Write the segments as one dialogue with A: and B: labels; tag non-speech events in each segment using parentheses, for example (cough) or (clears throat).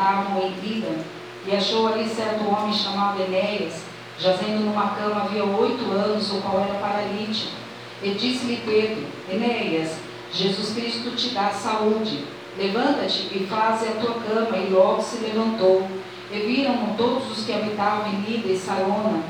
A: habitavam em Lida, e achou ali certo homem chamado Enéas, jazendo numa cama havia oito anos, o qual era paralítico. E disse-lhe Pedro, Enéas, Jesus Cristo te dá saúde. Levanta-te e faze a tua cama. E logo se levantou. E viram todos os que habitavam em Lida e Sarona,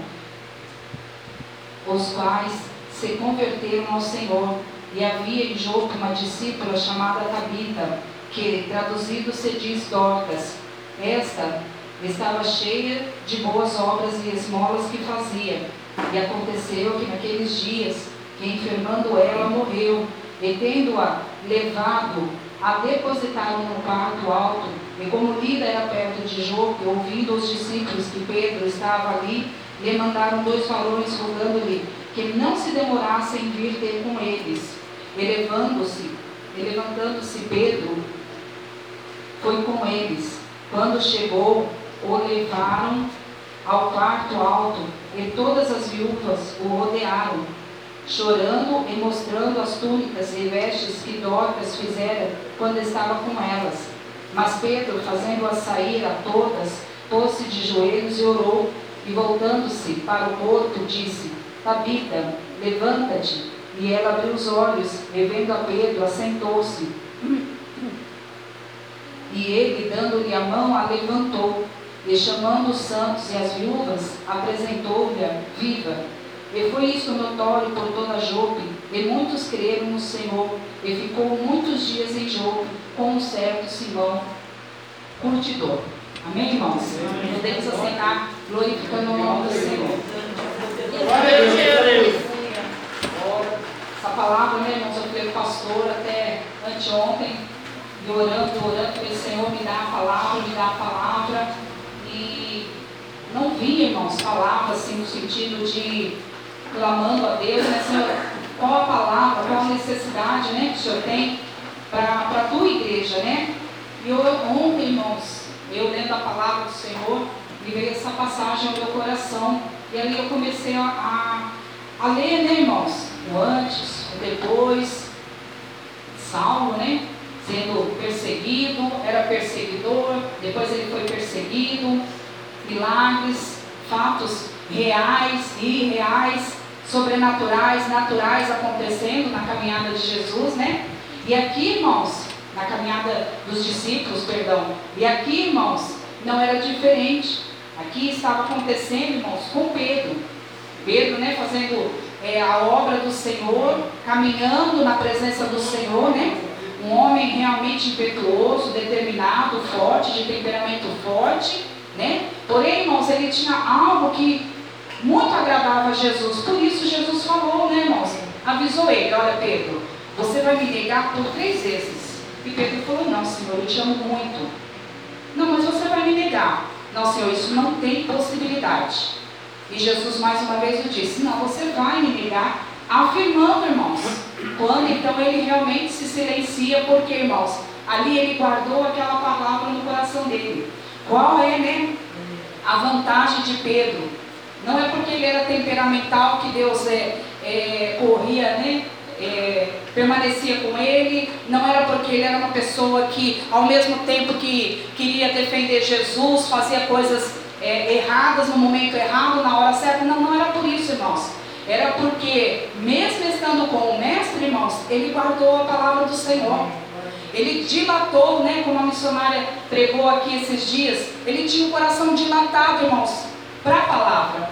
A: os quais se converteram ao Senhor. E havia em Jope uma discípula chamada Tabita, que traduzido se diz Dorcas. Esta estava cheia de boas obras e esmolas que fazia. E aconteceu que naqueles dias, que enfermando ela morreu, e tendo-a levado, a depositaram no quarto alto. E como Lida era perto de Jope, ouvindo os discípulos que Pedro estava ali, lhe mandaram dois valores rogando-lhe que não se demorasse em vir ter com eles. Elevando-se, levantando-se Pedro, foi com eles. Quando chegou, o levaram ao quarto alto, e todas as viúvas o rodearam, chorando e mostrando as túnicas e vestes que Dorcas fizera quando estava com elas. Mas Pedro, fazendo-as sair a todas, pôs-se de joelhos e orou, e voltando-se para o corpo, disse: Tabita, levanta-te. E ela abriu os olhos, e vendo a Pedro, assentou-se. E ele, dando-lhe a mão, a levantou, e chamando os santos e as viúvas, apresentou-lhe viva. E foi isto notório por toda Jope, e muitos creram no Senhor, e ficou muitos dias em Jope com um certo Simão, curtidor. Amém, irmãos? Podemos aceitar glorificando o nome do Senhor. Essa palavra, né, irmãos, eu fui pastor até anteontem, e orando, orando, falei, Senhor, me dá a palavra, me dá a palavra. E não vi, irmãos, palavras assim no sentido de clamando a Deus, né, Senhor, qual a palavra, qual a necessidade, né, que o Senhor tem para a tua igreja, né? E eu, ontem, irmãos, eu lendo a palavra do Senhor, me veio essa passagem ao meu coração. E ali eu comecei a, a, a ler, né, irmãos? O antes, o depois. Saulo, né? Sendo perseguido, era perseguidor, depois ele foi perseguido, milagres, fatos reais irreais, sobrenaturais, naturais acontecendo na caminhada de Jesus, né? E aqui, irmãos, na caminhada dos discípulos, perdão, e aqui, irmãos, não era diferente. Aqui estava acontecendo, irmãos, com Pedro. Pedro, né, fazendo é, a obra do Senhor, caminhando na presença do Senhor, né? Um homem realmente impetuoso, determinado, forte, de temperamento forte, né? Porém, irmãos, ele tinha algo que muito agradava a Jesus. Por isso Jesus falou, né, irmãos? Avisou ele, olha Pedro, você vai me negar por três vezes. E Pedro falou, não, Senhor, eu te amo muito. Não, mas você vai me negar. Não, Senhor, isso não tem possibilidade. E Jesus mais uma vez o disse: Não, você vai me negar, afirmando, irmãos. Quando então ele realmente se silencia, porque, irmãos, ali ele guardou aquela palavra no coração dele. Qual é, né, a vantagem de Pedro? Não é porque ele era temperamental que Deus é, é corria, né? é, permanecia com ele, não era porque ele era uma pessoa que, ao mesmo tempo que queria defender Jesus, fazia coisas é, erradas no momento errado, na hora certa. Não, não era por isso, irmãos. Era porque, mesmo estando com o mestre, irmãos, ele guardou a palavra do Senhor. Ele dilatou, né, como a missionária pregou aqui esses dias, ele tinha o coração dilatado, irmãos, para a palavra.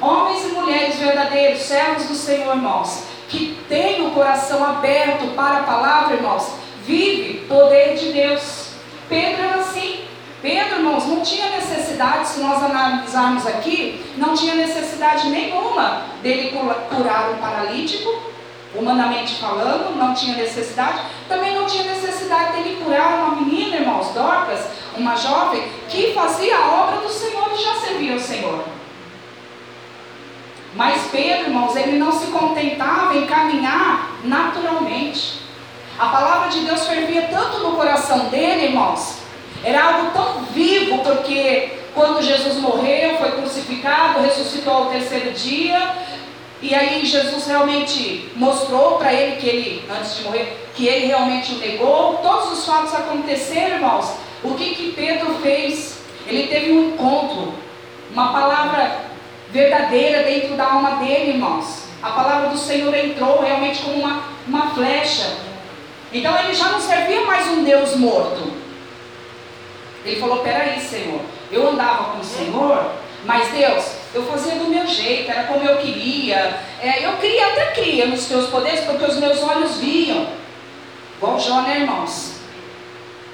A: Homens e mulheres verdadeiros, servos do Senhor, irmãos, que têm o coração aberto para a palavra, irmãos, vive poder de Deus. Pedro era assim. Pedro, irmãos, não tinha necessidade, se nós analisarmos aqui, não tinha necessidade nenhuma dele curar um paralítico, humanamente falando, não tinha necessidade. Também não tinha necessidade dele curar uma menina, irmãos, Dorcas, uma jovem, que fazia a obra do Senhor e já servia ao Senhor. Mas Pedro, irmãos, ele não se contentava em caminhar naturalmente. A palavra de Deus fervia tanto no coração dele, irmãos. Era algo tão vivo, porque quando Jesus morreu, foi crucificado, ressuscitou ao terceiro dia, e aí Jesus realmente mostrou para ele que ele, antes de morrer, que ele realmente o negou. Todos os fatos aconteceram, irmãos. O que que Pedro fez? Ele teve um encontro, uma palavra verdadeira dentro da alma dele, irmãos. A palavra do Senhor entrou realmente como uma, uma flecha. Então ele já não servia mais um Deus morto. Ele falou: Peraí, Senhor, eu andava com o Senhor, mas Deus, eu fazia do meu jeito, era como eu queria. É, eu queria, até cria nos teus poderes, porque os meus olhos viam. Igual Jó, né, irmãos?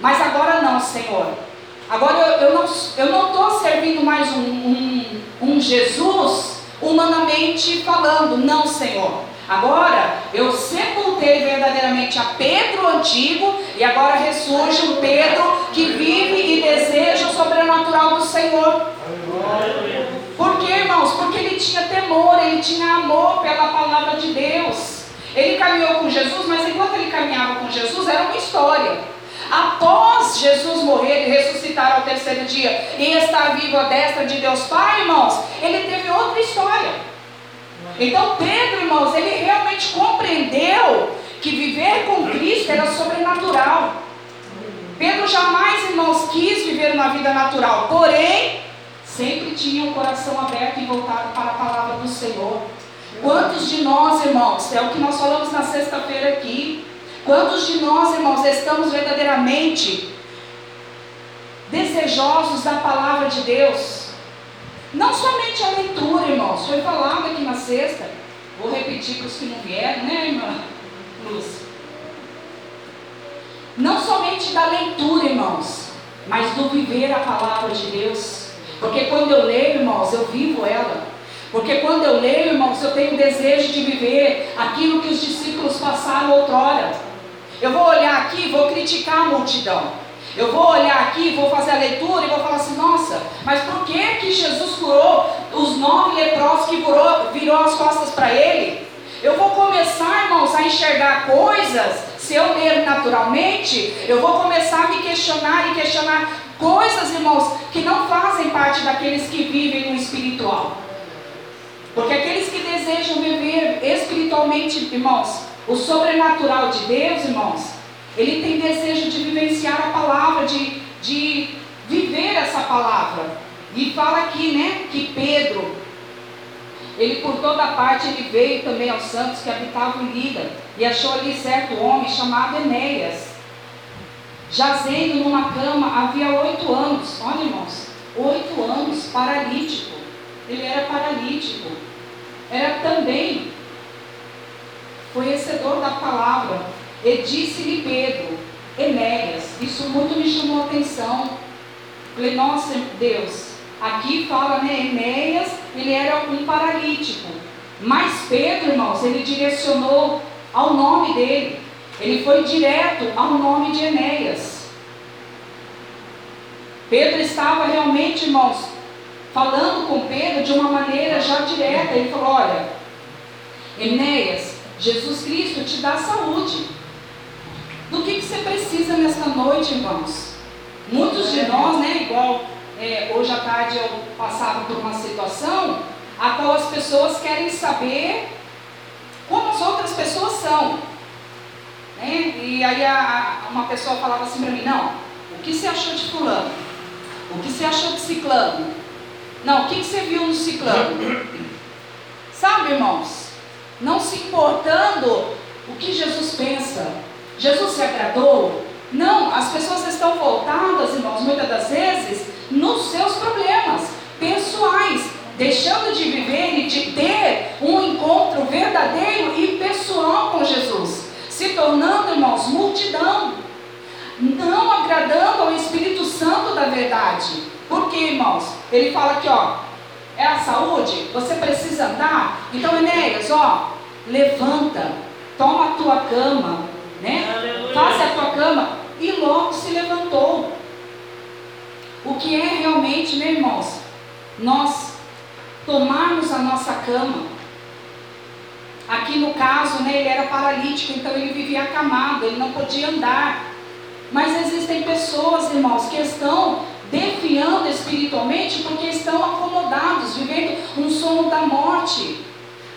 A: Mas agora não, Senhor. Agora eu, eu não estou não servindo mais um, um, um Jesus humanamente falando. Não, Senhor. Agora eu sepultei verdadeiramente a Pedro antigo e agora ressurge um Pedro que vive e deseja o sobrenatural do Senhor. Por quê, irmãos? Porque ele tinha temor, ele tinha amor pela palavra de Deus. Ele caminhou com Jesus, mas enquanto ele caminhava com Jesus era uma história. Após Jesus morrer e ressuscitar ao terceiro dia e estar vivo à destra de Deus Pai, irmãos, ele teve outra história. Então Pedro, irmãos, ele realmente compreendeu que viver com Cristo era sobrenatural. Pedro jamais, irmãos, quis viver uma vida natural, porém, sempre tinha o um coração aberto e voltado para a palavra do Senhor. Quantos de nós, irmãos, é o que nós falamos na sexta-feira aqui, Quantos de nós, irmãos, estamos verdadeiramente desejosos da palavra de Deus? Não somente a leitura, irmãos, foi falado aqui na sexta. Vou repetir para os que não vieram, né, irmã Luz? Não somente da leitura, irmãos, mas do viver a palavra de Deus. Porque quando eu leio, irmãos, eu vivo ela. Porque quando eu leio, irmãos, eu tenho desejo de viver aquilo que os discípulos passaram outrora. Eu vou olhar aqui e vou criticar a multidão. Eu vou olhar aqui, vou fazer a leitura e vou falar assim, nossa, mas por que que Jesus curou os nove leprosos que virou as costas para ele? Eu vou começar, irmãos, a enxergar coisas, se eu ler naturalmente, eu vou começar a me questionar e questionar coisas, irmãos, que não fazem parte daqueles que vivem no espiritual. Porque aqueles que desejam viver espiritualmente, irmãos, o sobrenatural de Deus, irmãos, ele tem desejo de vivenciar a palavra, de, de viver essa palavra. E fala aqui, né, que Pedro, ele por toda parte ele veio também aos santos que habitavam em Lida e achou ali certo homem chamado Enéas, jazendo numa cama havia oito anos. Olha, irmãos, oito anos, paralítico. Ele era paralítico. Era também conhecedor da palavra, e disse-lhe Pedro, Enéas, isso muito me chamou a atenção. Falei, nossa Deus, aqui fala, né, Enéas, ele era um paralítico. Mas Pedro, irmãos, ele direcionou ao nome dele. Ele foi direto ao nome de Enéas. Pedro estava realmente, irmãos, falando com Pedro de uma maneira já direta. Ele falou: Olha, Enéas, Jesus Cristo te dá saúde. Do que, que você precisa nesta noite, irmãos? Muitos de nós, né, igual é, hoje à tarde eu passava por uma situação a qual as pessoas querem saber como as outras pessoas são. Né? E aí a, uma pessoa falava assim para mim, não, o que você achou de fulano? O que você achou de ciclano? Não, o que, que você viu no ciclano? Sabe, irmãos? Não se importando o que Jesus pensa. Jesus se agradou? Não, as pessoas estão voltadas, irmãos, muitas das vezes, nos seus problemas pessoais, deixando de viver e de ter um encontro verdadeiro e pessoal com Jesus, se tornando, irmãos, multidão, não agradando ao Espírito Santo da verdade. Por quê, irmãos? Ele fala aqui, ó, é a saúde, você precisa andar. Então, Enéas, ó, levanta, toma a tua cama, né? Faça a tua cama. E logo se levantou. O que é realmente, né, irmãos? Nós tomarmos a nossa cama. Aqui no caso, né, ele era paralítico, então ele vivia acamado, ele não podia andar. Mas existem pessoas, irmãos, que estão defiando espiritualmente porque estão acomodados, vivendo um sono da morte.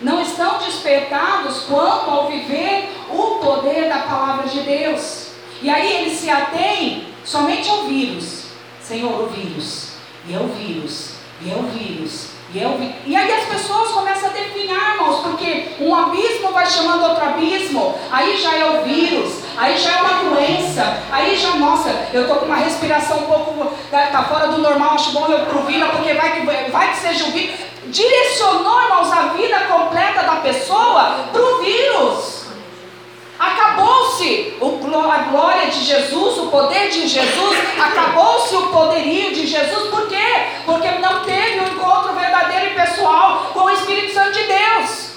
A: Não estão despertados quanto ao viver o poder da palavra de Deus. E aí eles se atêm somente ao vírus. Senhor, o vírus. E é o vírus. E é o vírus. E, é o vírus. e aí as pessoas começam a definhar, irmãos, porque um abismo vai chamando outro abismo. Aí já é o vírus aí já é uma doença, aí já, nossa, eu estou com uma respiração um pouco, tá, tá, fora do normal, acho bom eu provina, porque vai que, vai que seja o vírus. Direcionou, irmãos, a vida completa da pessoa para o vírus. Acabou-se a glória de Jesus, o poder de Jesus, acabou-se o poderio de Jesus, por quê? Porque não teve um encontro verdadeiro e pessoal com o Espírito Santo de Deus.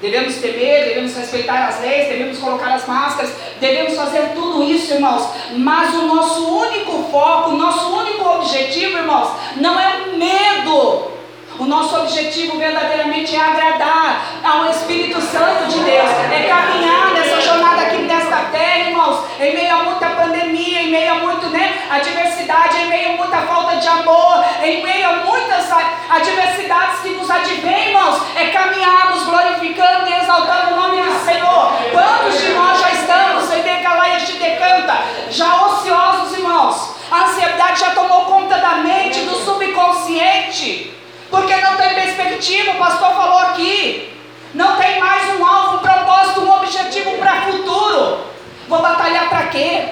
A: Devemos temer, devemos respeitar as leis, devemos colocar as máscaras, devemos fazer tudo isso, irmãos. Mas o nosso único foco, o nosso único objetivo, irmãos, não é o medo. O nosso objetivo verdadeiramente é agradar ao Espírito Santo de Deus, é caminhar nessa jornada aqui nesta terra, irmãos, em meio a muita pandemia, em meio a muito, né, adversidade, em meio a muita falta de amor, em meio a muitas adversidades que nos advêm, irmãos, é caminharmos glorificando e exaltando o nome do Senhor. Quantos de nós já estamos, em Decalaia de decanta, já ociosos, irmãos? A ansiedade já tomou conta da mente, do subconsciente. Porque não tem perspectiva, o pastor falou aqui. Não tem mais um alvo, um propósito, um objetivo para o futuro. Vou batalhar para quê?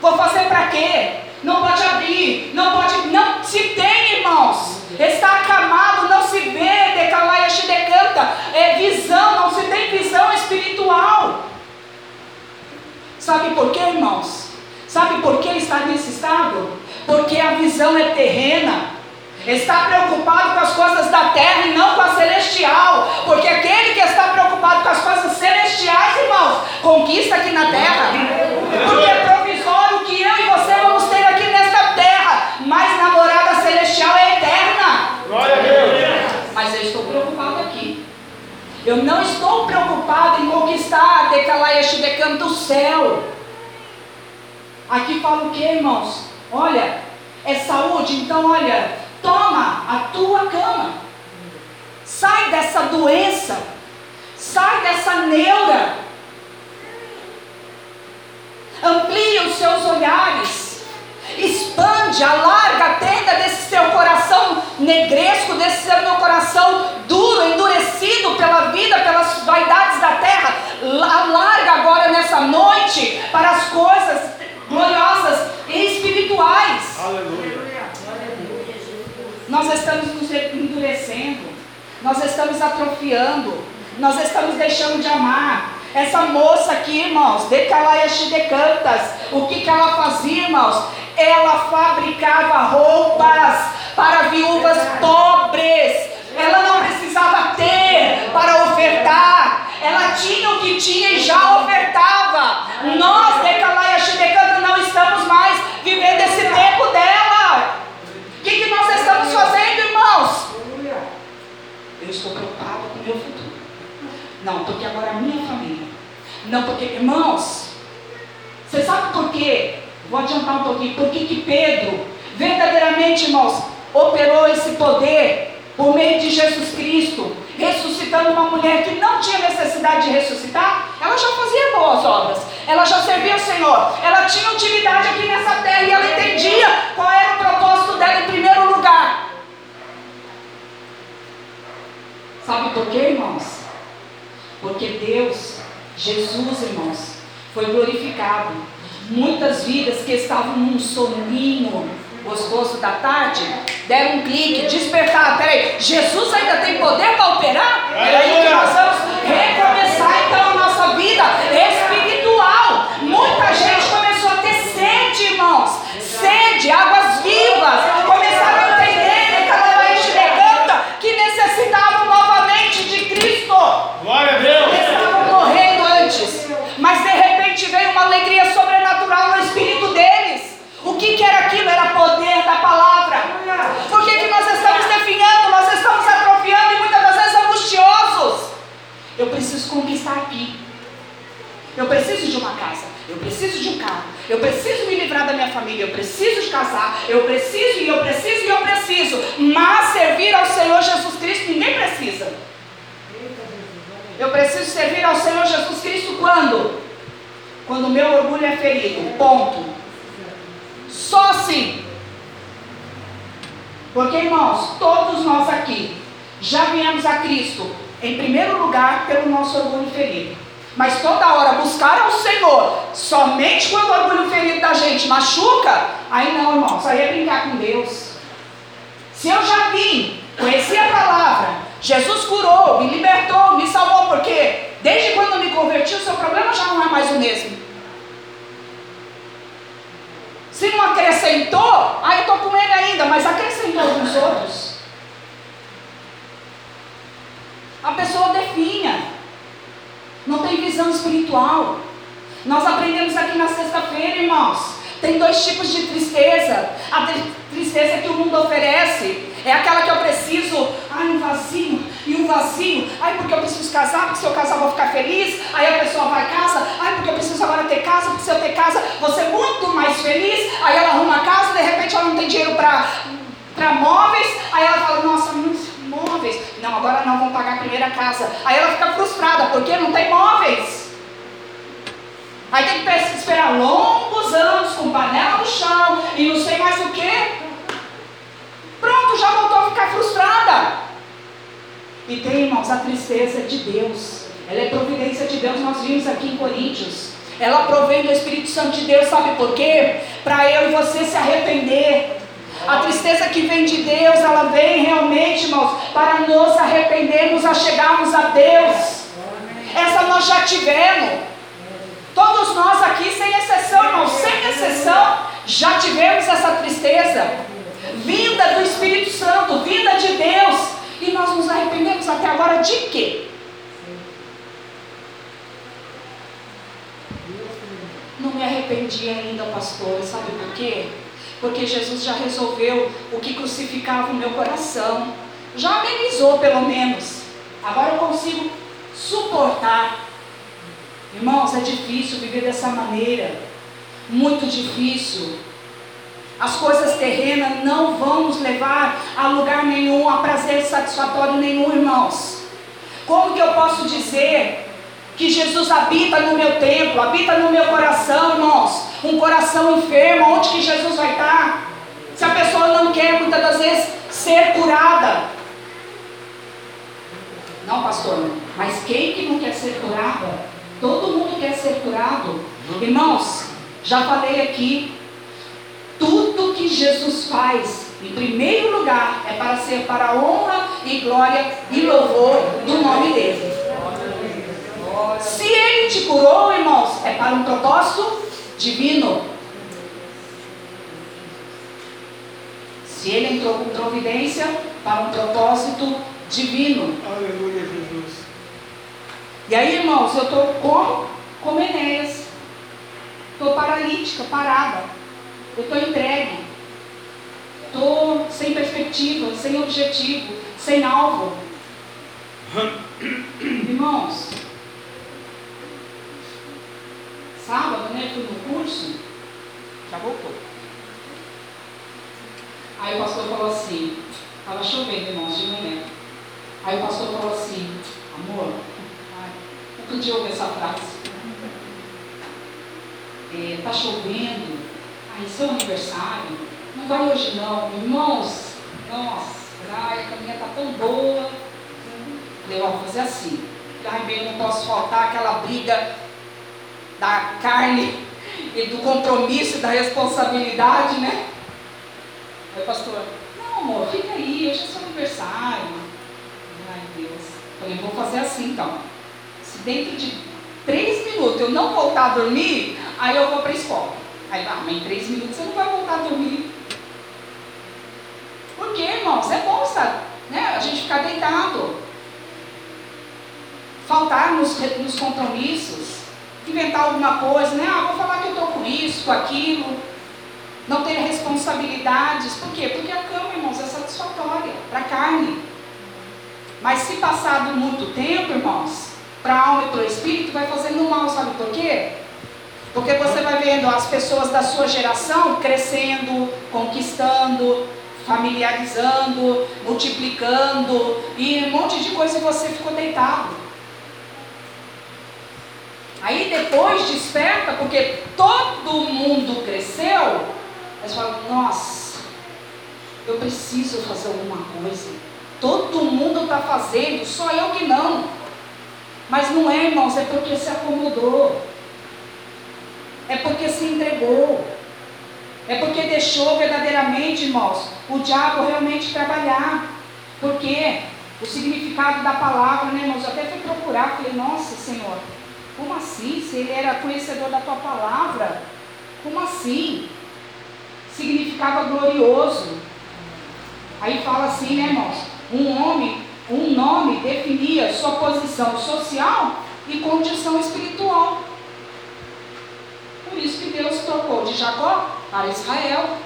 A: Vou fazer para quê? Não pode abrir, não pode, não se tem, irmãos. Está acamado, não se vê, decalaia decanta. É visão, não se tem visão espiritual. Sabe por quê, irmãos? Sabe por que está nesse estado? Porque a visão é terrena. Está preocupado com as coisas da terra e não com a celestial. Porque aquele que está preocupado com as coisas celestiais, irmãos, conquista aqui na terra. Porque é provisório o que eu e você vamos ter aqui nesta terra. Mas na morada celestial é eterna. Glória a Deus. Mas eu estou preocupado aqui. Eu não estou preocupado em conquistar este decanto do céu. Aqui fala o que, irmãos? Olha, é saúde, então olha, Toma a tua cama. Sai dessa doença. Sai dessa neura. Amplie os seus olhares. Expande, alarga a tenda desse seu coração negresco, desse meu coração duro, endurecido pela vida, pelas vaidades da terra. Alarga agora nessa noite para as coisas gloriosas e espirituais. Aleluia. Nós estamos nos endurecendo, nós estamos atrofiando, nós estamos deixando de amar. Essa moça aqui, irmãos, Decalaias decantas, o que, que ela fazia, irmãos? Ela fabricava roupas para viúvas pobres. Ela não precisava ter para ofertar. Ela tinha o que tinha e já ofertava. Nós, Decalaias decantas, não estamos mais vivendo esse tempo dela. O que, que nós estamos fazendo, irmãos? Eu estou preocupado com o meu futuro. Não, porque agora a minha família. Não, porque, irmãos, você sabe por quê? Vou adiantar um pouquinho. Por que, Pedro, verdadeiramente, irmãos, operou esse poder por meio de Jesus Cristo, ressuscitando uma mulher que não tinha necessidade de ressuscitar, ela já fazia boas obras, ela já servia o Senhor, ela tinha utilidade aqui nessa terra e ela entendia qual era o propósito dela em primeiro lugar. Sabe por quê, irmãos? Porque Deus, Jesus, irmãos, foi glorificado. Muitas vidas que estavam num soninho gostoso da tarde, deram um clique, despertaram. Peraí, Jesus ainda tem poder para operar? Peraí, que nós vamos recomeçar então a nossa vida espiritual. Muita gente começou a ter sede, irmãos, sede, águas vivas. Começaram a entender, cada vez canta, que necessitavam novamente de Cristo.
B: Glória a Deus.
A: Estavam morrendo antes, mas de repente veio uma alegria sobrenatural no espírito deles. O que, que era aquilo? Era poder da palavra. Por que, que nós estamos definhando? Nós estamos atrofiando e muitas das vezes angustiosos. Eu preciso conquistar aqui. Eu preciso de uma casa. Eu preciso de um carro. Eu preciso me livrar da minha família. Eu preciso de casar. Eu preciso e eu preciso e eu preciso. Mas servir ao Senhor Jesus Cristo ninguém precisa. Eu preciso servir ao Senhor Jesus Cristo quando? Quando o meu orgulho é ferido. Ponto. Só assim. Porque, irmãos, todos nós aqui já viemos a Cristo, em primeiro lugar, pelo nosso orgulho ferido. Mas toda hora buscar ao Senhor, somente quando o orgulho ferido da gente machuca, aí não, irmãos, aí é brincar com Deus. Se eu já vim, conheci a palavra, Jesus curou, me libertou, me salvou, porque desde quando me converti, o seu problema já não é mais o mesmo. Se não acrescentou, aí eu estou com ele ainda, mas acrescentou alguns outros. A pessoa definha, não tem visão espiritual. Nós aprendemos aqui na sexta-feira, irmãos. Tem dois tipos de tristeza. A tristeza que o mundo oferece é aquela que eu preciso, ai, um vazio, e um vazio, ai, porque eu preciso casar, porque se eu casar vou ficar feliz, aí a pessoa vai casa, ai, porque eu preciso agora ter casa, porque se eu ter casa vou ser muito mais feliz, aí ela arruma a casa, de repente ela não tem dinheiro para móveis, aí ela fala, nossa, móveis, não, agora não vão pagar a primeira casa, aí ela fica frustrada, porque não tem móveis. Aí tem que esperar longos anos com panela no chão e não sei mais o que. Pronto, já voltou a ficar frustrada. E tem, irmãos, a tristeza de Deus. Ela é providência de Deus, nós vimos aqui em Coríntios. Ela provém do Espírito Santo de Deus, sabe por quê? Para eu e você se arrepender. A tristeza que vem de Deus, ela vem realmente, irmãos, para nos arrependermos, a chegarmos a Deus. Essa nós já tivemos. Todos nós aqui, sem exceção, irmãos, sem exceção, já tivemos essa tristeza vinda do Espírito Santo, vinda de Deus, e nós nos arrependemos até agora de quê? Não me arrependi ainda, pastor, sabe por quê? Porque Jesus já resolveu o que crucificava o meu coração, já amenizou pelo menos. Agora eu consigo suportar. Irmãos, é difícil viver dessa maneira, muito difícil. As coisas terrenas não vão nos levar a lugar nenhum, a prazer satisfatório nenhum, irmãos. Como que eu posso dizer que Jesus habita no meu templo, habita no meu coração, irmãos? Um coração enfermo, onde que Jesus vai estar? Se a pessoa não quer muitas das vezes ser curada. Não, pastor, mas quem que não quer ser curada? Todo mundo quer ser curado. Irmãos, já falei aqui, tudo que Jesus faz, em primeiro lugar, é para ser para honra e glória e louvor do nome dele. Se ele te curou, irmãos, é para um propósito divino. Se ele entrou com providência, para um propósito divino.
B: Aleluia, Jesus.
A: E aí, irmãos, eu estou como? Como Enéas. Estou paralítica, parada. Eu estou entregue. Estou sem perspectiva, sem objetivo, sem alvo. (clears throat) Irmãos, sábado, né? Fui no curso, já voltou. Aí o pastor falou assim, estava chovendo, irmãos, de manhã. Aí o pastor falou assim, amor, ai, eu podia ouvir essa frase. Está é, chovendo, Ai, seu aniversário, não vai hoje não, irmãos. Nossa, ai, a caminha está tão boa. Falei, vou fazer assim. Ai, bem, não posso faltar aquela briga da carne e do compromisso da responsabilidade, né? Aí, pastor, não, amor, fica aí, hoje é seu aniversário. Ai, Deus. Falei, vou fazer assim então. Se dentro de três minutos eu não voltar a dormir, aí eu vou para a escola. Aí, ah, mas em três minutos você não vai voltar a dormir. Por quê, irmãos? É bom estar, né? A gente ficar deitado. Faltar nos, nos compromissos. Inventar alguma coisa, né? Ah, vou falar que eu estou com isso, com aquilo. Não ter responsabilidades. Por quê? Porque a cama, irmãos, é satisfatória para a carne. Mas se passado muito tempo, irmãos, para a alma e para o espírito, vai fazendo mal, sabe por quê? Porque você vai vendo as pessoas da sua geração crescendo, conquistando, familiarizando, multiplicando e um monte de coisa e você ficou deitado. Aí depois desperta, porque todo mundo cresceu, mas fala, nossa, eu preciso fazer alguma coisa. Todo mundo está fazendo, só eu que não. Mas não é, irmãos, é porque se acomodou. É porque se entregou. É porque deixou verdadeiramente, irmãos, o diabo realmente trabalhar. Porque o significado da palavra, né, irmãos? Eu até fui procurar, falei, nossa Senhor, como assim? Se ele era conhecedor da tua palavra, como assim? Significava glorioso. Aí fala assim, né, irmãos? Um homem, um nome definia sua posição social e condição espiritual. Por isso que Deus trocou de Jacó para Israel.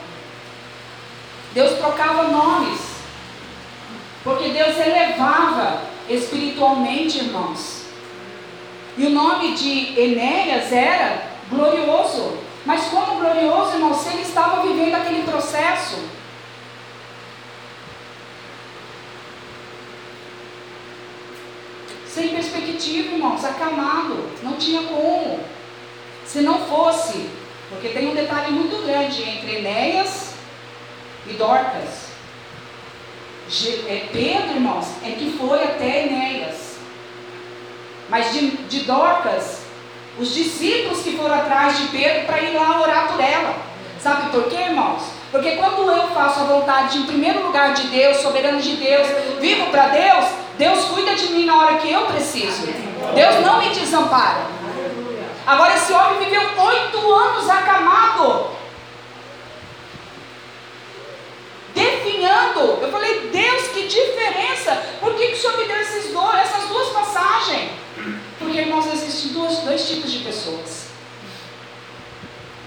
A: Deus trocava nomes. Porque Deus elevava espiritualmente, irmãos. E o nome de Enéas era glorioso. Mas como glorioso, irmãos, se ele estava vivendo aquele processo. Sem perspectiva, irmãos, acamado, não tinha como. Se não fosse, porque tem um detalhe muito grande entre Enéas e Dorcas. É, Pedro, irmãos, é que foi até Enéas. Mas de, de Dorcas, os discípulos que foram atrás de Pedro para ir lá orar por ela. Sabe por quê, irmãos? Porque quando eu faço a vontade, em primeiro lugar, de Deus, soberano de Deus, vivo para Deus, Deus cuida de mim na hora que eu preciso. Deus não me desampara. Agora esse homem viveu oito anos acamado. Definhando. Eu falei, Deus, que diferença. Por que, que o Senhor me deu esses dois, essas duas passagens? Porque, irmãos, existem dois, dois tipos de pessoas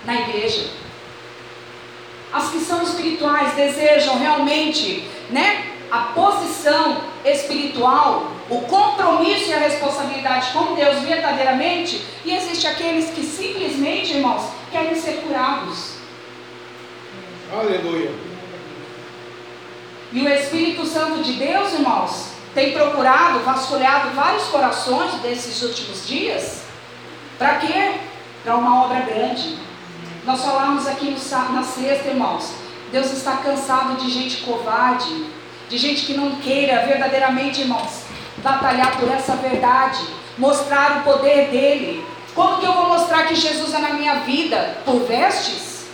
A: na igreja. As que são espirituais desejam realmente, né? A posição espiritual, o compromisso e a responsabilidade com Deus verdadeiramente, e existe aqueles que simplesmente, irmãos, querem ser curados.
B: Aleluia.
A: E o Espírito Santo de Deus, irmãos, tem procurado, vasculhado vários corações desses últimos dias. Para quê? Para uma obra grande. Nós falamos aqui no, na sexta, irmãos. Deus está cansado de gente covarde, de gente que não queira verdadeiramente, irmãos, batalhar por essa verdade, mostrar o poder dele. Como que eu vou mostrar que Jesus é na minha vida? Por vestes?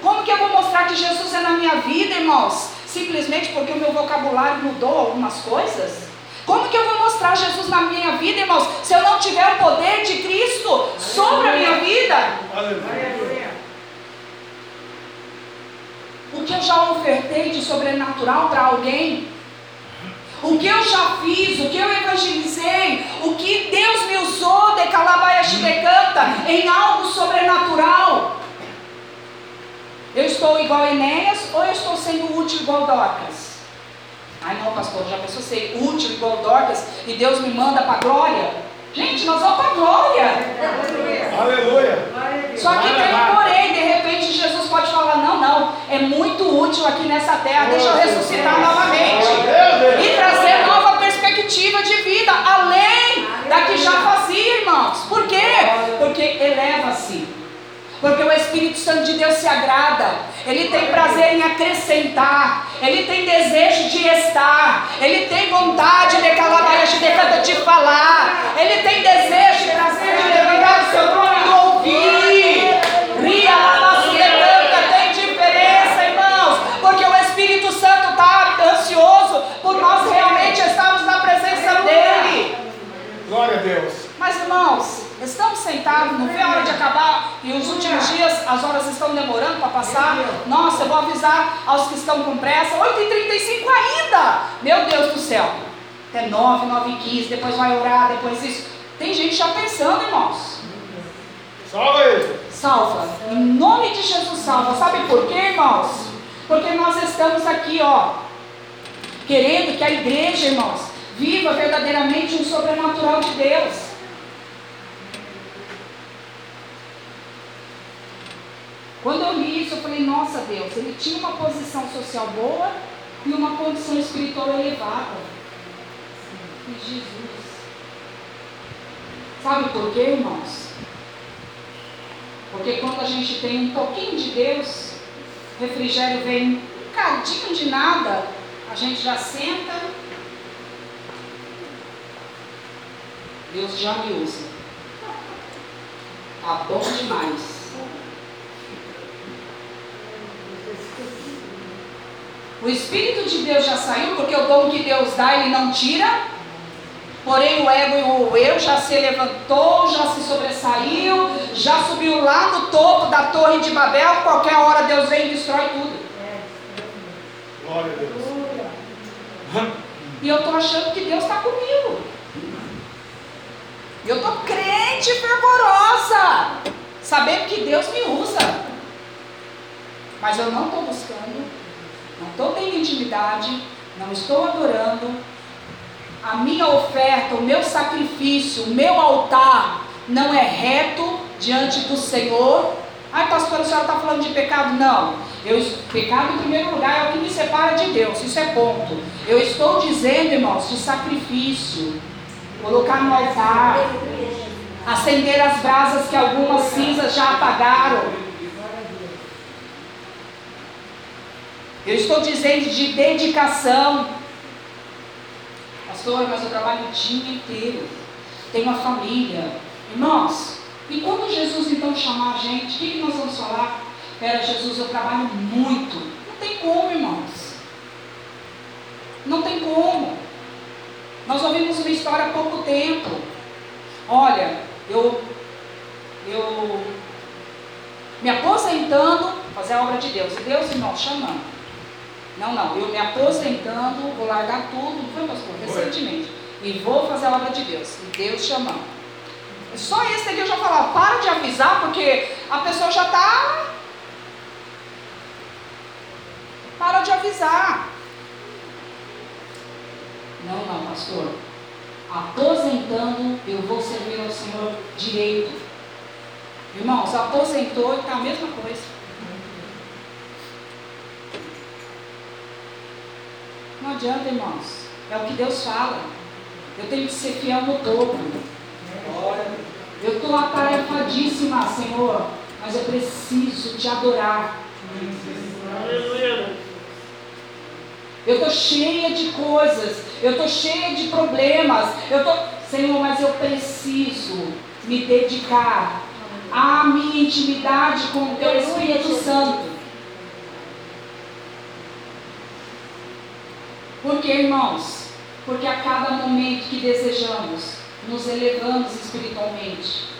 A: Como que eu vou mostrar que Jesus é na minha vida, irmãos? Simplesmente porque o meu vocabulário mudou algumas coisas? Como que eu vou mostrar Jesus na minha vida, irmãos, se eu não tiver o poder de Cristo sobre a minha vida? O que eu já ofertei de sobrenatural para alguém? O que eu já fiz, o que eu evangelizei, o que Deus me usou de Calabaia Chibecanta em algo sobrenatural? Eu estou igual a Enéas ou eu estou sendo útil igual Dorcas? Ai não, pastor, já pensou ser útil igual Dorcas e Deus me manda para a glória? Gente, nós vamos para a glória.
B: Aleluia.
A: Só que tem um porém, de repente Jesus pode falar, não, não, é muito útil aqui nessa terra, deixa eu ressuscitar novamente. E trazer nova perspectiva de vida, além da que já fazia, irmãos. Por quê? Porque eleva-se. Porque o Espírito Santo de Deus se agrada, ele tem prazer em acrescentar, ele tem desejo de estar, ele tem vontade de decanta de falar, ele tem desejo e prazer de levantar o seu nome e ouvir. Ria, lava, decanta, tem diferença, irmãos, porque o Espírito Santo está ansioso por nós realmente estarmos na presença dele.
B: Glória a Deus.
A: Mas irmãos, estamos sentados, não vê a hora de acabar e os últimos dias as horas estão demorando para passar. Nossa, eu vou avisar aos que estão com pressa, 8h35 ainda! Meu Deus do céu! Até 9, 9 e 15, depois vai orar, depois isso. Tem gente já pensando, irmãos.
B: Salva ele.
A: Salva. Em nome de Jesus, salva. Sabe por quê, irmãos? Porque nós estamos aqui, ó, querendo que a igreja, irmãos, viva verdadeiramente um sobrenatural de Deus. Quando eu li isso, eu falei, nossa Deus, ele tinha uma posição social boa e uma condição espiritual elevada. E Jesus. Sabe por quê, irmãos? Porque quando a gente tem um pouquinho de Deus, refrigério vem um cadinho de nada, a gente já senta. Deus já me usa. Tá bom demais. O Espírito de Deus já saiu, porque o dom que Deus dá, ele não tira. Porém, o ego e o eu já se levantou, já se sobressaiu, já subiu lá no topo da torre de Babel. Qualquer hora Deus vem e destrói tudo.
B: Glória a Deus.
A: E eu estou achando que Deus está comigo. Eu estou crente fervorosa, sabendo que Deus me usa. Mas eu não estou buscando, não estou tendo intimidade, não estou adorando. A minha oferta, o meu sacrifício, o meu altar não é reto diante do Senhor. Ai, pastor, a senhora está falando de pecado? Não. Eu, pecado, em primeiro lugar, é o que me separa de Deus. Isso é ponto. Eu estou dizendo, irmãos, de sacrifício. Colocar no altar. Acender as brasas que algumas cinzas já apagaram. Eu estou dizendo de dedicação. Pastor, mas eu trabalho o dia inteiro. Tenho uma família. Irmãos, e quando Jesus então chamar a gente, o que, que nós vamos falar? Pera, Jesus, eu trabalho muito. Não tem como, irmãos. Não tem como. Nós ouvimos uma história há pouco tempo. Olha, eu, eu me aposentando, fazer a obra de Deus. E Deus, irmão, chamando. Não, não, eu me aposentando, vou largar tudo, não foi pastor? Recentemente. E vou fazer a obra de Deus. E Deus chamando. Só esse daqui eu já falava, para de avisar, porque a pessoa já está. Para de avisar. Não, não, pastor. Aposentando, eu vou servir ao Senhor direito. Irmãos, aposentou e está a mesma coisa. Não adianta, irmãos. É o que Deus fala. Eu tenho que ser fiel no topo. Eu estou atarefadíssima, Senhor, mas eu preciso te adorar. Eu estou cheia de coisas, eu estou cheia de problemas. Eu tô, Senhor, mas eu preciso me dedicar à minha intimidade com o Teu Espírito Santo. Por que, irmãos? Porque a cada momento que desejamos, nos elevamos espiritualmente.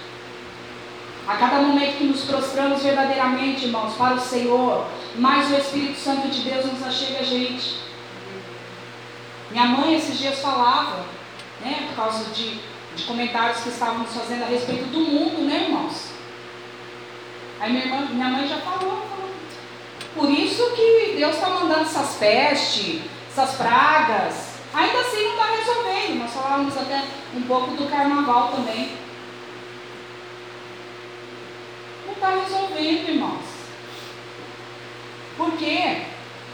A: A cada momento que nos prostramos verdadeiramente, irmãos, para o Senhor, mais o Espírito Santo de Deus nos achega a gente. Minha mãe esses dias falava, né, por causa de, de comentários que estávamos fazendo a respeito do mundo, né, irmãos? Aí minha, irmã, minha mãe já falou, falou. Por isso que Deus está mandando essas pestes, essas pragas, Ainda assim não está resolvendo. Nós falávamos até um pouco do carnaval também. Não está resolvendo, irmãos. Por quê?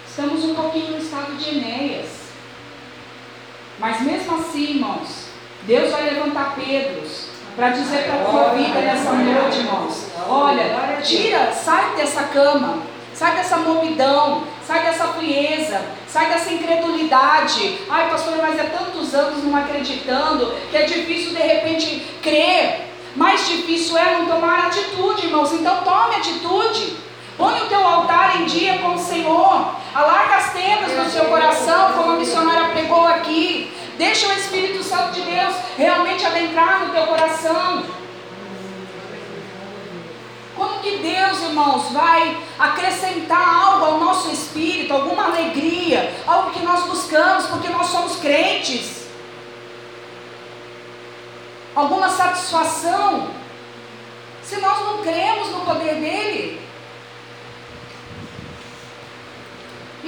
A: Estamos um pouquinho no estado de Enéas. Mas mesmo assim, irmãos, Deus vai levantar Pedros para dizer para a tua vida nessa noite, irmãos. Olha, tira, sai dessa cama, sai dessa movidão, sai dessa frieza, sai dessa incredulidade. Ai, pastor, mas é tantos anos não acreditando que é difícil de repente crer. Mais difícil é não tomar atitude, irmãos. Então tome atitude. Põe o teu altar em dia com o Senhor. Alarga as tendas no seu coração, como a missionária pregou aqui. Deixa o Espírito Santo de Deus realmente adentrar no teu coração. Como que Deus, irmãos, vai acrescentar algo ao nosso espírito, alguma alegria, algo que nós buscamos, porque nós somos crentes? Alguma satisfação, se nós não cremos no poder dele?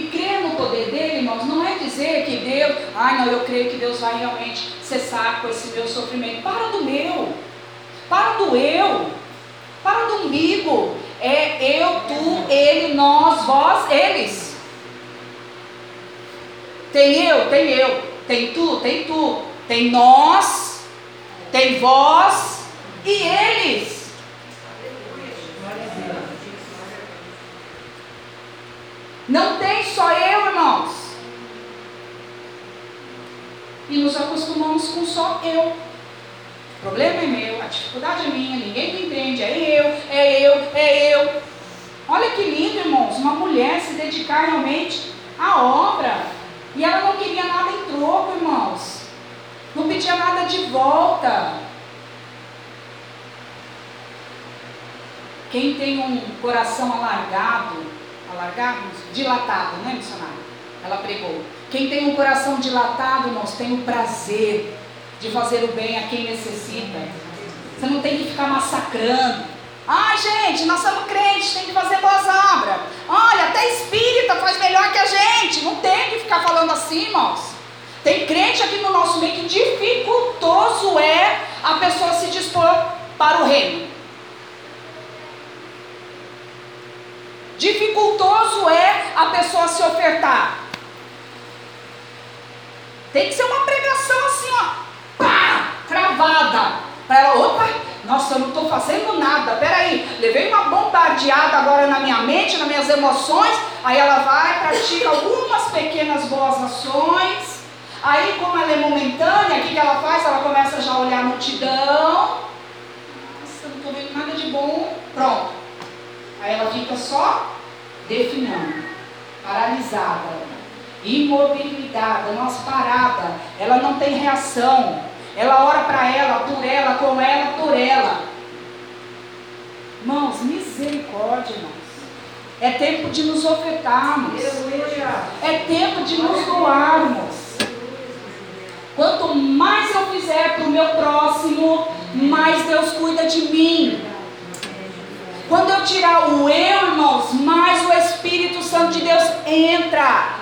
A: E crer no poder dele, irmãos, não é dizer que Deus, ai não, eu creio que Deus vai realmente cessar com esse meu sofrimento. Para do meu, para do eu, para do umbigo. É eu, tu, ele, nós, vós, eles. Tem eu, tem eu. Tem tu, tem tu. Tem nós, tem vós e eles. Não tem só eu, irmãos. E nos acostumamos com só eu. O problema é meu, a dificuldade é minha, ninguém me entende, é eu, é eu, é eu. Olha que lindo, irmãos, uma mulher se dedicar realmente à obra. E ela não queria nada em troco, irmãos. Não pedia nada de volta. Quem tem um coração alargado, alargarmos, dilatado, né, missionário? Ela pregou. Quem tem um coração dilatado, irmãos, tem o prazer de fazer o bem a quem necessita. Você não tem que ficar massacrando. Ai, gente, nós somos crentes, tem que fazer boas obras. Olha, até espírita faz melhor que a gente. Não tem que ficar falando assim, irmãos. Tem crente aqui no nosso meio que dificultoso é a pessoa se dispor para o reino. Dificultoso é a pessoa se ofertar. Tem que ser uma pregação assim, ó, pá, cravada. Para ela, opa, nossa, eu não estou fazendo nada. Peraí, levei uma bombardeada agora na minha mente, nas minhas emoções. Aí ela vai, pratica algumas pequenas boas ações. Aí, como ela é momentânea, o que, que ela faz? Ela começa já a olhar a multidão. Nossa, não estou vendo nada de bom. Pronto. Aí ela fica só definhando, paralisada, imobilidade, nossa parada. Ela não tem reação. Ela ora para ela, por ela, com ela, por ela. Irmãos, misericórdia, irmãos. É tempo de nos ofertarmos. É tempo de nos doarmos. Quanto mais eu fizer para o meu próximo, mais Deus cuida de mim. Quando eu tirar o eu, irmãos, mais o Espírito Santo de Deus entra.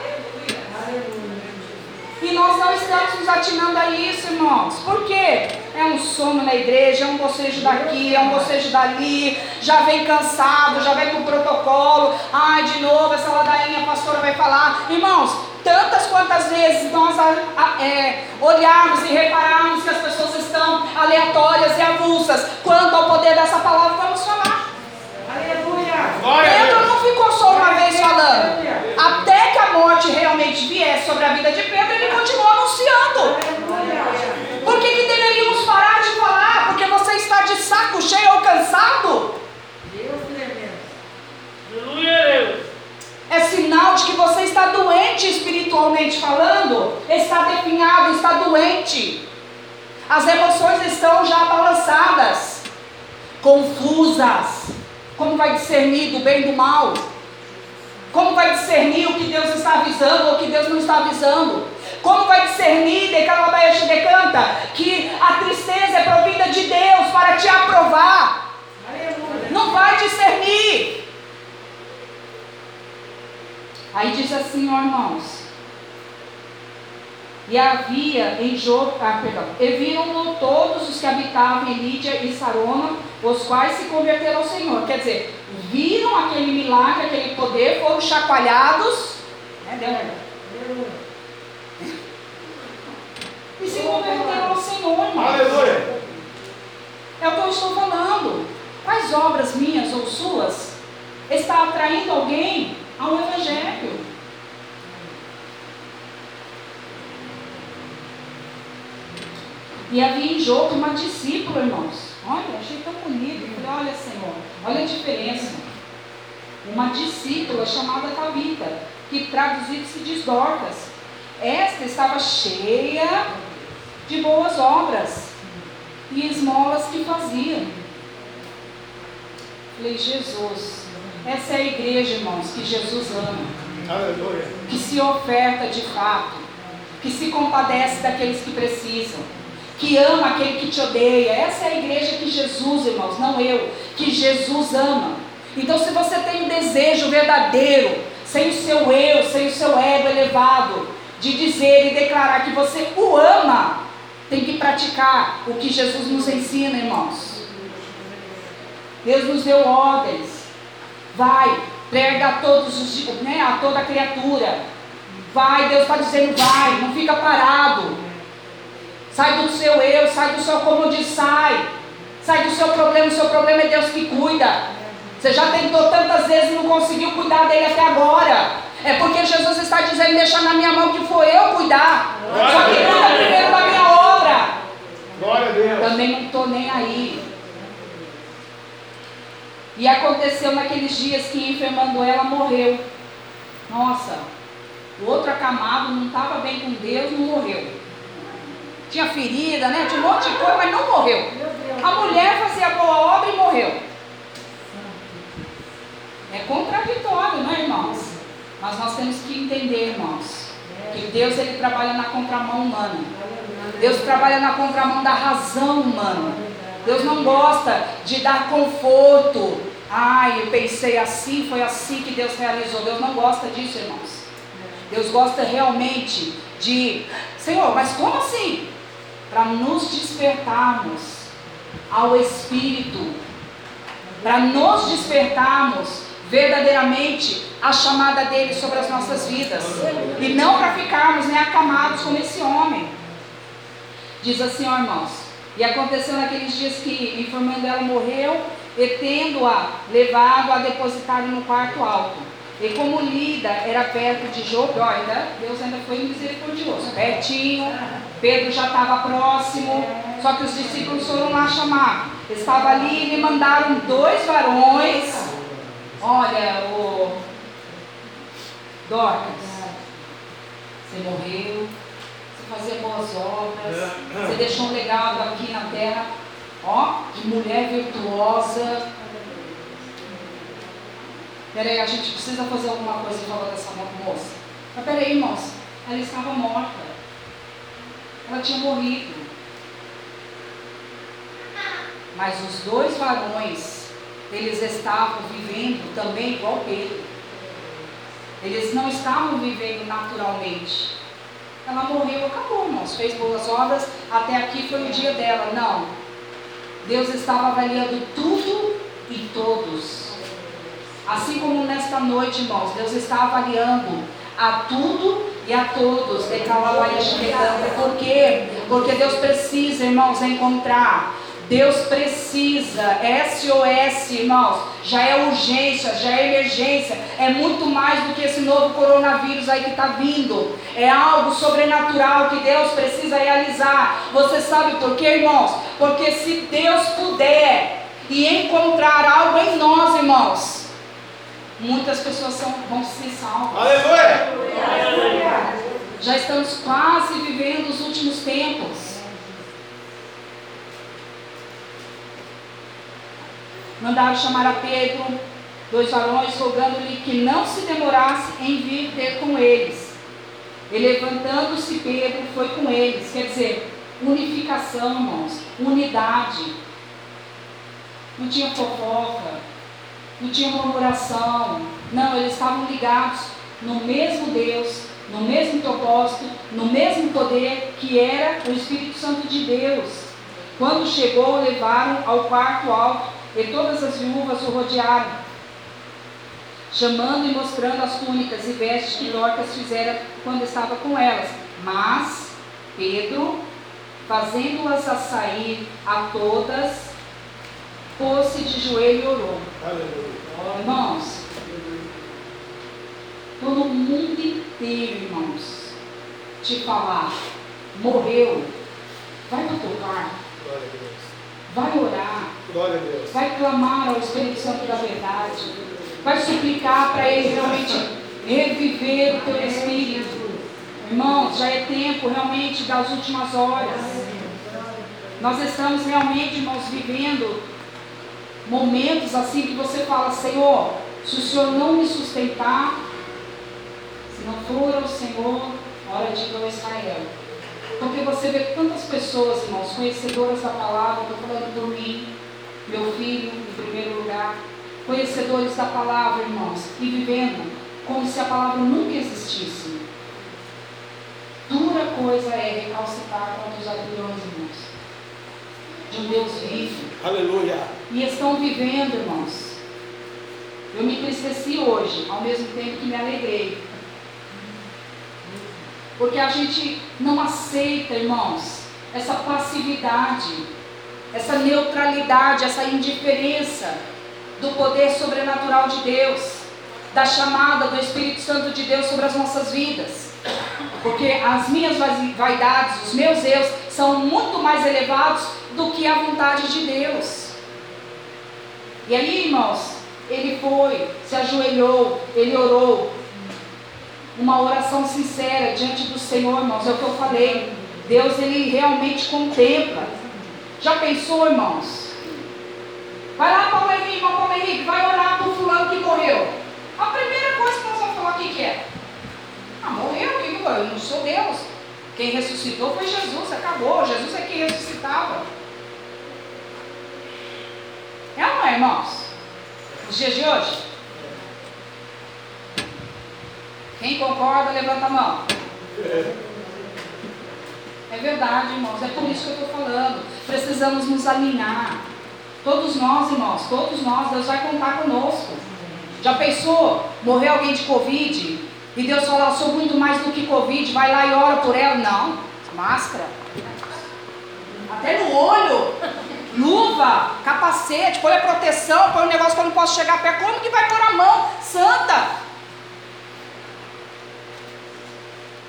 A: E nós não estamos nos atinando a isso, irmãos. Por quê? É um sono na igreja, é um bocejo daqui, é um bocejo dali, já vem cansado, já vem com protocolo. Ai, de novo, essa ladainha a pastora vai falar. Irmãos, tantas quantas vezes nós é, olharmos e repararmos que as pessoas estão aleatórias e avulsas, quanto ao poder dessa palavra, vamos falar. Pedro não ficou só uma vez falando. Até que a morte realmente viesse sobre a vida de Pedro, ele continuou anunciando. Por que, que deveríamos parar de falar? Porque você está de saco cheio ou cansado? É sinal de que você está doente espiritualmente falando, está definhado, está doente. As emoções estão já balançadas, confusas. Como vai discernir do bem e do mal? Como vai discernir o que Deus está avisando ou o que Deus não está avisando? Como vai discernir, de canta, que a tristeza é provida de Deus para te aprovar? Não vai discernir. Aí diz assim, ó irmãos, e havia em Jope, ah, perdão, e viram-no todos os que habitavam em Lídia e Sarona, os quais se converteram ao Senhor. Quer dizer, viram aquele milagre, aquele poder, foram chacoalhados, né, E se converteram ao Senhor, irmãos. Aleluia! É o que eu estou falando. Quais obras minhas ou suas está atraindo alguém ao Evangelho? E havia em Jogo uma discípula, irmãos. Olha, achei tão bonito. Eu falei, olha, Senhor, olha a diferença. Uma discípula chamada Tabita, que traduzido se diz Dorcas. Esta estava cheia de boas obras e esmolas que fazia. Falei, Jesus, essa é a igreja, irmãos, que Jesus ama.
B: Aleluia.
A: Que se oferta de fato, que se compadece daqueles que precisam, que ama aquele que te odeia. Essa é a igreja que Jesus, irmãos, não eu, que Jesus ama. Então, se você tem um desejo verdadeiro, sem o seu eu, sem o seu ego elevado, de dizer e declarar que você o ama, tem que praticar o que Jesus nos ensina, irmãos. Deus nos deu ordens. Vai, prega a todos os, né, a toda criatura. Vai, Deus está dizendo, vai, não fica parado. Sai do seu eu, sai do seu comodismo, sai. Sai do seu problema, o seu problema é Deus que cuida. Você já tentou tantas vezes e não conseguiu cuidar dele até agora. É porque Jesus está dizendo: deixa na minha mão que foi eu cuidar. Glória Só que cuida primeiro da minha obra.
B: Glória a Deus.
A: Também não estou nem aí. E aconteceu naqueles dias que enfermando ela morreu. Nossa, o outro acamado não estava bem com Deus, não morreu. Tinha ferida, né? Tinha um monte de coisa, mas não morreu. A mulher fazia boa obra e morreu. É contraditório, não é, irmãos? Mas nós temos que entender, irmãos, que Deus ele trabalha na contramão humana. Deus trabalha na contramão da razão humana. Deus não gosta de dar conforto. Ai, eu pensei assim, foi assim que Deus realizou. Deus não gosta disso, irmãos. Deus gosta realmente de, Senhor, mas como assim? Para nos despertarmos ao Espírito, para nos despertarmos verdadeiramente a chamada dele sobre as nossas vidas. E não para ficarmos né, acamados como esse homem. Diz assim, ó irmãos. E aconteceu naqueles dias que, informando ela, morreu, e tendo-a levado a depositar no quarto alto. E como Lida era perto de Jope, ainda, Deus ainda foi misericordioso, pertinho, Pedro já estava próximo, só que os discípulos foram lá chamar. Estava ali e lhe mandaram dois varões Olha, o Dorcas, você morreu, você fazia boas obras, você deixou um legado aqui na terra, ó, de mulher virtuosa. Peraí, a gente precisa fazer alguma coisa em favor dessa moça. Mas peraí, irmãos, ela estava morta. Ela tinha morrido. Mas os dois varões eles estavam vivendo também igual Pedro. Eles não estavam vivendo naturalmente. Ela morreu, acabou, irmãos. Fez boas obras, até aqui foi o dia dela. Não. Deus estava avaliando tudo e todos. Assim como nesta noite, irmãos, Deus está avaliando a tudo e a todos. Por quê? Porque Deus precisa, irmãos, encontrar Deus precisa, SOS, irmãos, já é urgência, já é emergência, é muito mais do que esse novo coronavírus aí que está vindo, é algo sobrenatural que Deus precisa realizar. Você sabe por quê, irmãos? Porque se Deus puder e encontrar algo em nós, irmãos, muitas pessoas são, vão ser salvas.
B: Aleluia!
A: Aleluia! Já estamos quase vivendo os últimos tempos. mandaram chamar a Pedro, dois varões, rogando-lhe que não se demorasse em vir ter com eles. E levantando-se Pedro foi com eles. Quer dizer, unificação, irmãos, unidade. Não tinha fofoca, não tinha murmuração. Não, eles estavam ligados no mesmo Deus, no mesmo propósito, no mesmo poder que era o Espírito Santo de Deus. Quando chegou, levaram ao quarto alto e todas as viúvas o rodearam, chamando e mostrando as túnicas e vestes que Dorcas fizera quando estava com elas. Mas Pedro, fazendo-as a sair a todas, pôs-se de joelho e orou.
B: Aleluia.
A: Irmãos, todo mundo inteiro, irmãos, te falar, morreu, vai para
B: Deus.
A: vai orar, vai clamar ao Espírito Santo da verdade, vai suplicar para Ele realmente reviver o teu espírito. Irmãos, já é tempo realmente das últimas horas. Nós estamos realmente, irmãos, vivendo momentos assim que você fala, Senhor, se o Senhor não me sustentar, se não for o Senhor, hora de ir ao Israel. Porque você vê tantas pessoas, irmãos, conhecedoras da palavra, estou falando por mim, meu filho, em primeiro lugar, conhecedores da palavra, irmãos, e vivendo como se a palavra nunca existisse. Dura coisa é recalcitrar contra os aguilhões, irmãos, um Deus vivo.
B: Aleluia.
A: E estão vivendo, irmãos. Eu me entristeci hoje, ao mesmo tempo que me alegrei. Porque a gente não aceita, irmãos, essa passividade, essa neutralidade, essa indiferença do poder sobrenatural de Deus, da chamada do Espírito Santo de Deus sobre as nossas vidas. Porque as minhas vaidades, os meus erros, são muito mais elevados do que a vontade de Deus. E aí, irmãos, ele foi, se ajoelhou, ele orou. Uma oração sincera diante do Senhor, irmãos, é o que eu falei. Deus, ele realmente contempla. Já pensou, irmãos? Vai lá, Paulo Henrique, Paulo Henrique, vai orar para o fulano que morreu. A primeira coisa que nós vamos falar, o que, que é? Ah, morreu, que Eu não sou Deus. Quem ressuscitou foi Jesus, acabou. Jesus é quem ressuscitava. É ou não é, irmãos? Os dias de hoje? Quem concorda, levanta a mão. É verdade, irmãos. É por isso que eu estou falando. Precisamos nos alinhar. Todos nós, irmãos, todos nós, Deus vai contar conosco. Já pensou? Morreu alguém de Covid? E Deus fala, sou muito mais do que Covid, vai lá e ora por ela. Não. Máscara. Até no olho. Luva, capacete, põe a proteção, põe um negócio que eu não posso chegar perto. Como que vai pôr a mão santa?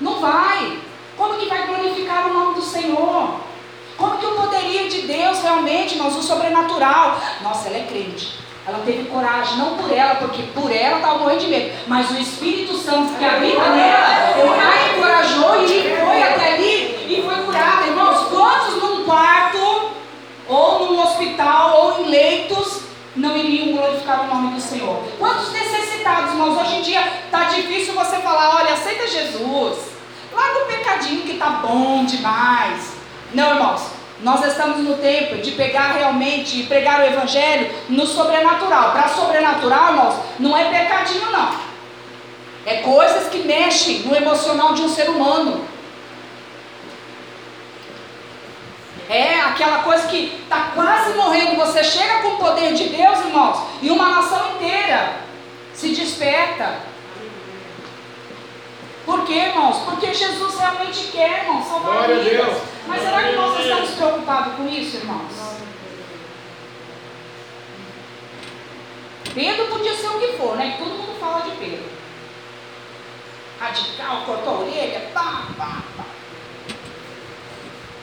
A: Não vai. Como que vai glorificar o nome do Senhor? Como que o poderio de Deus realmente, irmãos, o sobrenatural? Nossa, ela é crente. Ela teve coragem, não por ela, porque por ela estava morrendo de medo, mas o Espírito Santo que habita nela, a encorajou e foi até ali e foi curada. Irmãos, quantos num quarto, ou num hospital, ou em leitos, não iriam glorificar o nome do Senhor? Quantos necessitados, irmãos? Hoje em dia está difícil você falar, olha, aceita Jesus. Larga o pecadinho que está bom demais. Não, irmãos, nós estamos no tempo de pegar realmente e pregar o Evangelho no sobrenatural. Para sobrenatural, irmãos, não é pecadinho, não. É coisas que mexem no emocional de um ser humano. É aquela coisa que está quase morrendo. Você chega com o poder de Deus, irmãos, e uma nação inteira se desperta. Por quê, irmãos? Porque Jesus realmente quer, irmãos, salvar
B: Glória
A: vidas.
B: a Deus.
A: Mas será que nós estamos preocupados com isso, irmãos? Pedro podia ser o que for, né? Todo mundo fala de Pedro. Radical, cortou a orelha, pá, pá, pá.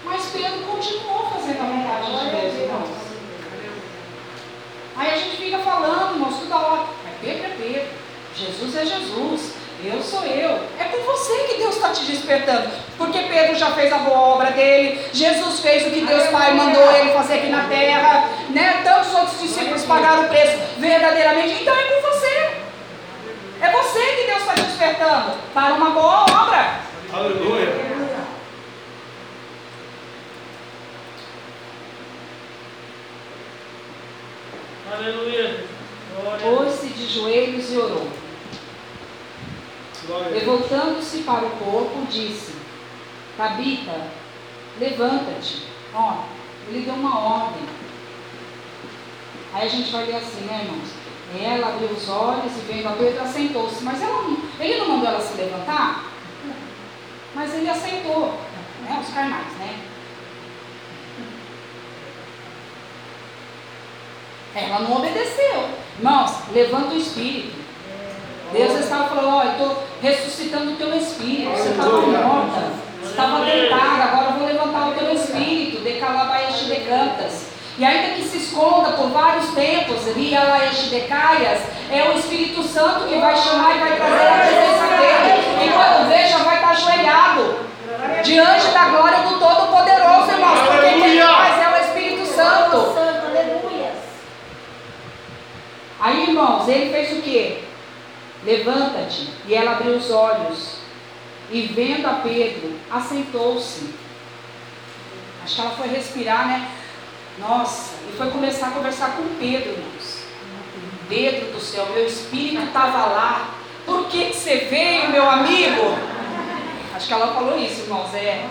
A: Mas Pedro continuou fazendo a vontade de Deus, irmãos. Aí a gente fica falando, irmãos, toda hora. Mas Pedro é Pedro. Jesus é Jesus. Eu sou eu. É com você que Deus está te despertando. Porque Pedro já fez a boa obra dele. Jesus fez o que Deus Pai mandou ele fazer aqui na terra. Né? Tantos outros discípulos pagaram o preço verdadeiramente. Então é com você. É você que Deus está te despertando para uma boa obra.
B: Aleluia.
C: Aleluia.
A: Pôs-se de joelhos e orou. E voltando-se para o corpo, disse: Tabita, levanta-te. Ó, ele deu uma ordem. Aí a gente vai ler assim, né, irmãos? Ela abriu os olhos e vendo a Pedro, assentou-se. Mas ela ele não mandou ela se levantar? Mas ele aceitou. Né? Os carnais, né? Ela não obedeceu. Irmãos, levanta o espírito. Deus estava falando, ó, eu estou ressuscitando o teu espírito. Você estava morta, você estava deitada, agora eu vou levantar o teu espírito, decalabaias de cantas. E ainda que se esconda por vários tempos, Rialaeshidecaias, é o Espírito Santo que vai chamar e vai trazer a presença dele. E quando veja, vai estar ajoelhado diante da glória do Todo-Poderoso, irmãos, porque quem faz é o Espírito Santo. Aí, irmãos, ele fez o que? Levanta-te. E ela abriu os olhos. E vendo a Pedro, assentou-se. Acho que ela foi respirar, né? Nossa, e foi começar a conversar com Pedro, irmãos. Pedro do céu, meu espírito estava lá. Por que, que você veio, meu amigo? Acho que ela falou isso, irmãos. É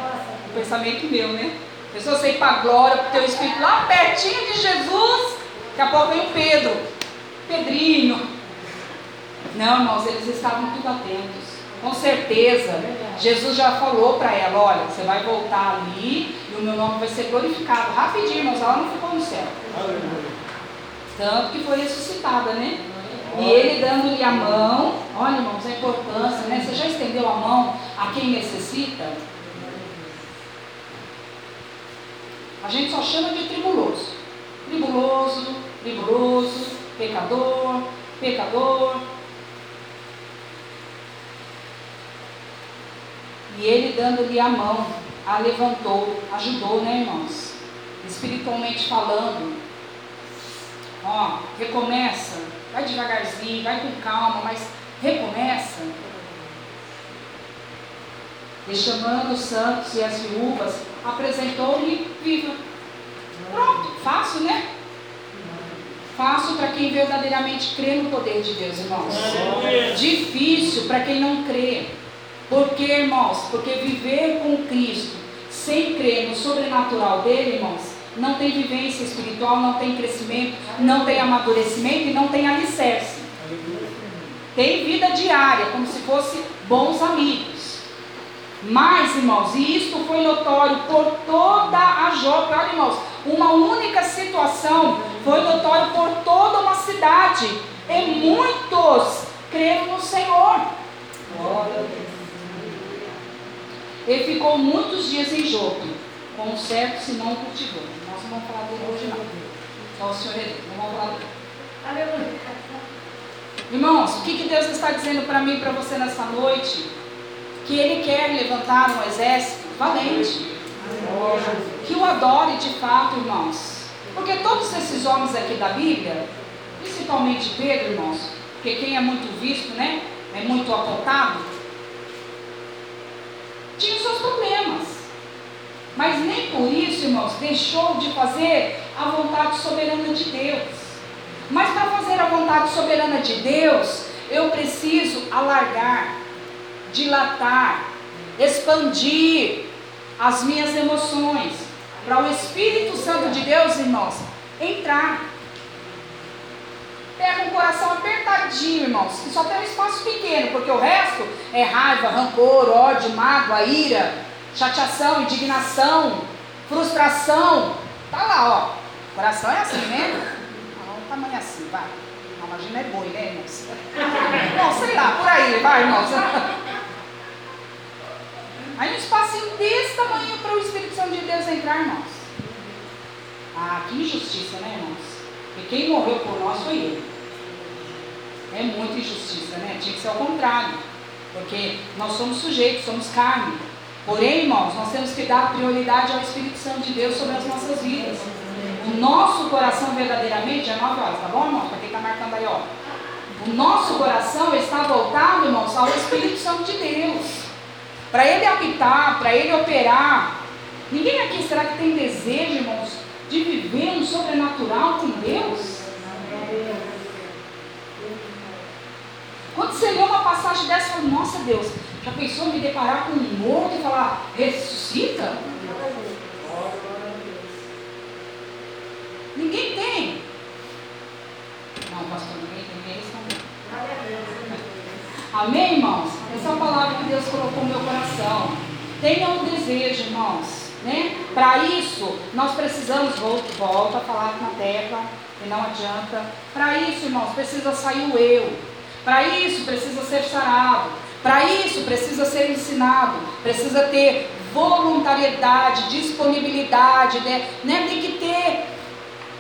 A: um pensamento meu, né? Pessoa você ir para a glória, para o teu espírito lá pertinho de Jesus. Daqui a pouco vem o Pedro. Pedrinho. Não, irmãos, eles estavam tudo atentos. Com certeza. Jesus já falou para ela: olha, você vai voltar ali e o meu nome vai ser glorificado. Rapidinho, irmãos, ela não ficou no céu. Tanto que foi ressuscitada, né? E ele dando-lhe a mão, olha irmãos, a importância, né? Você já estendeu a mão a quem necessita? A gente só chama de tribuloso. Tribuloso, tribuloso, pecador, pecador. E ele dando-lhe a mão, a levantou, ajudou, né, irmãos? Espiritualmente falando. Ó, recomeça, vai devagarzinho, vai com calma, mas recomeça. E chamando os santos e as viúvas, apresentou-lhe viva. Pronto, fácil, né? Fácil para quem verdadeiramente crê no poder de Deus, irmãos. Difícil para quem não crê. Por que, irmãos? Porque viver com Cristo sem crer no sobrenatural dele, irmãos, não tem vivência espiritual, não tem crescimento, não tem amadurecimento e não tem alicerce. Tem vida diária, como se fosse bons amigos. Mas, irmãos, e isto foi notório por toda a Jope. Olha, irmãos, uma única situação foi notório por toda uma cidade. E muitos creram no Senhor. Glória a Deus. Ele ficou muitos dias em Jope, com um certo Simão cultivou. Nós não vamos falar dele hoje não. Só o Senhor é não vamos falar dele. Aleluia. Irmãos, o que, que Deus está dizendo para mim e para você nessa noite? Que Ele quer levantar um exército valente. Que o adore de fato, irmãos. Porque todos esses homens aqui da Bíblia, principalmente Pedro, irmãos, porque quem é muito visto, né? É muito apontado, tinha seus problemas. Mas nem por isso, irmãos, deixou de fazer a vontade soberana de Deus. Mas para fazer a vontade soberana de Deus, eu preciso alargar, dilatar, expandir as minhas emoções, para o Espírito Santo de Deus, irmãos, entrar. Pega um coração apertadinho, irmãos, que só tem um espaço pequeno, porque o resto é raiva, rancor, ódio, mágoa, ira, chateação, indignação, frustração. Tá lá, ó. O coração é assim, né? Olha o tamanho assim, vai. Não, imagina é boi, né, irmãos? (laughs) Não, sei lá, por aí, vai, irmãos. (laughs) Aí um espacinho desse tamanho para o Espírito Santo de Deus entrar, irmãos. Ah, que injustiça, né, irmãos? E quem morreu por nós foi Ele. É muita injustiça, né? Tinha que ser ao contrário. Porque nós somos sujeitos, somos carne. Porém, irmãos, nós temos que dar prioridade ao Espírito Santo de Deus sobre as nossas vidas. O nosso coração verdadeiramente é 9 horas, tá bom, irmãos? Para quem está marcando aí, ó. O nosso coração está voltado, irmãos, ao Espírito Santo de Deus. Para ele habitar, para ele operar. Ninguém aqui será que tem desejo, irmãos, de viver um sobrenatural com Deus? Quando você lê uma passagem dessa, fala, nossa Deus, já pensou me deparar com um morto e falar, ressuscita? Ninguém tem. Não, pastor, ninguém tem, ninguém. Amém, irmãos? Essa é a palavra que Deus colocou no meu coração. Tenha o desejo, irmãos. Né? Para isso, nós precisamos, volto, volto a falar na tecla, E não adianta. Para isso, irmãos, precisa sair o eu. Para isso, precisa ser sarado. Para isso, precisa ser ensinado. Precisa ter voluntariedade, disponibilidade. Né? né? Tem que ter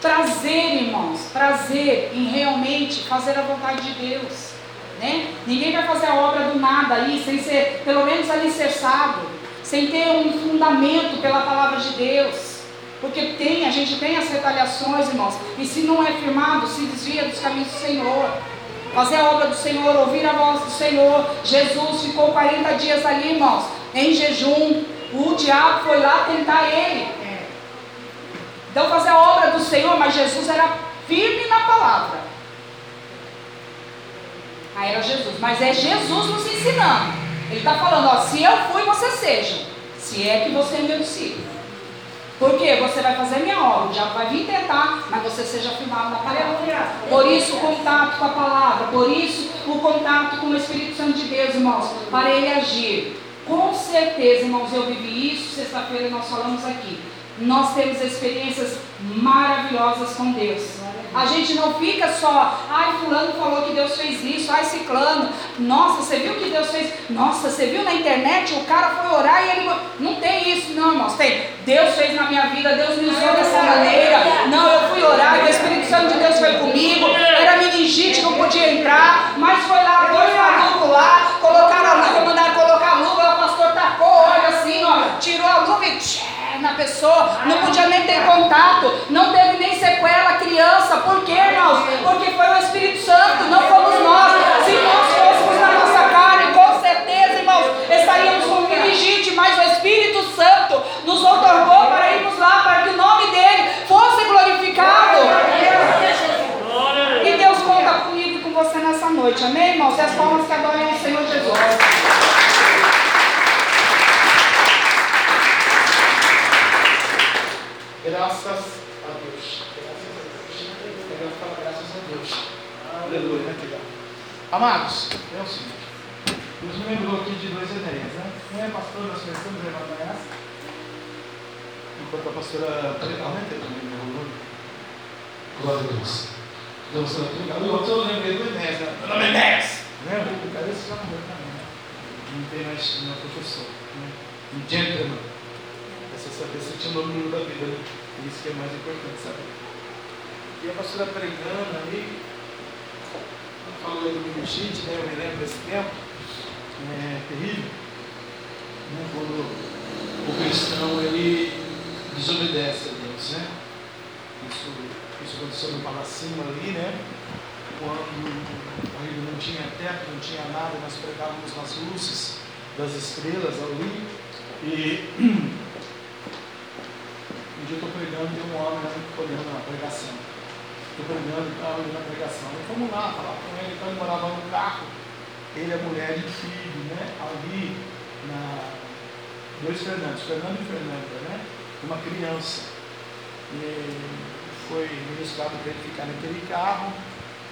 A: prazer, irmãos. Prazer em realmente fazer a vontade de Deus. Né? Ninguém vai fazer a obra do nada aí, sem ser pelo menos alicerçado, sem ter um fundamento pela palavra de Deus. Porque tem, a gente tem as retaliações, irmãos, e se não é firmado, se desvia dos caminhos do Senhor. Fazer a obra do Senhor, ouvir a voz do Senhor. Jesus ficou 40 dias ali, irmãos, em jejum. O diabo foi lá tentar ele. Então, fazer a obra do Senhor, mas Jesus era firme na palavra. Aí era Jesus. Mas é Jesus nos ensinando. Ele está falando, ó, se eu fui, você seja. Se é que você é meu discípulo. Porque você vai fazer minha obra, o diabo vai vir tentar, mas você seja firmado na palavra. Por isso o contato com a palavra, por isso o contato com o Espírito Santo de Deus, irmãos, para ele agir. Com certeza, irmãos, eu vivi isso, sexta-feira nós falamos aqui. Nós temos experiências maravilhosas com Deus. A gente não fica só, ai, fulano falou que Deus fez isso, ai, ciclano. Nossa, você viu que Deus fez? Nossa, você viu na internet, o cara foi orar e ele. Não tem isso, não, irmãos. Tem. Deus fez na minha vida, Deus me usou dessa maneira. Não, eu fui orar e o Espírito Santo de Deus foi comigo. Era meningite, não podia entrar, mas foi lá, dois malucos lá, colocaram a luva, mandaram colocar a luva, o pastor tacou, olha assim, ó, tirou a luva e na pessoa, não podia nem ter contato, não teve nem sequela criança. Por quê, irmãos? Porque foi o Espírito Santo, não fomos nós. Se nós fôssemos na nossa carne, com certeza, irmãos, estaríamos com meningite, mas o Espírito Santo nos otorgou para irmos lá, para que o nome dele fosse glorificado. E Deus conta comigo e com você nessa noite, amém, irmãos? E as palmas que adorem o Senhor Jesus.
B: Graças a Deus. Graças a Deus. Graças a Deus. Aleluia. Amados, é o seguinte. Deus me lembrou aqui de duas ideias, né? Um é pastor, nós conhecemos a irmã Dayas. Enquanto a pastora aumenta também meu volume. Glória a Deus. Você não legal. E outro eu lembrei do Enéas, né? Meu nome é Enéas. Lembra? O cara esse já morreu também, né? Não tem mais, não é professor. Né? Um gentleman você saber se tinha o nome da vida, né? Isso que é mais importante saber. E a pastora pregando ali, falou aí do meningite, né? Eu me lembro desse tempo, é terrível, né? Quando o cristão ele desobedece a Deus, né? Isso, isso aconteceu no Palacinho ali, né? Quando ainda não tinha teto, não tinha nada, nós pregávamos nas luzes das estrelas ali. E (clears throat) dia eu estou pregando e tem um homem né, olhando na pregação. Estou pregando e está olhando na pregação. E vamos lá, falar com ele, então ele morava no carro, ele, a mulher e o filho, né? Ali na. Dois Fernandes, Fernando e Fernanda, né? Uma criança. E foi ministrado para ele ficar naquele carro.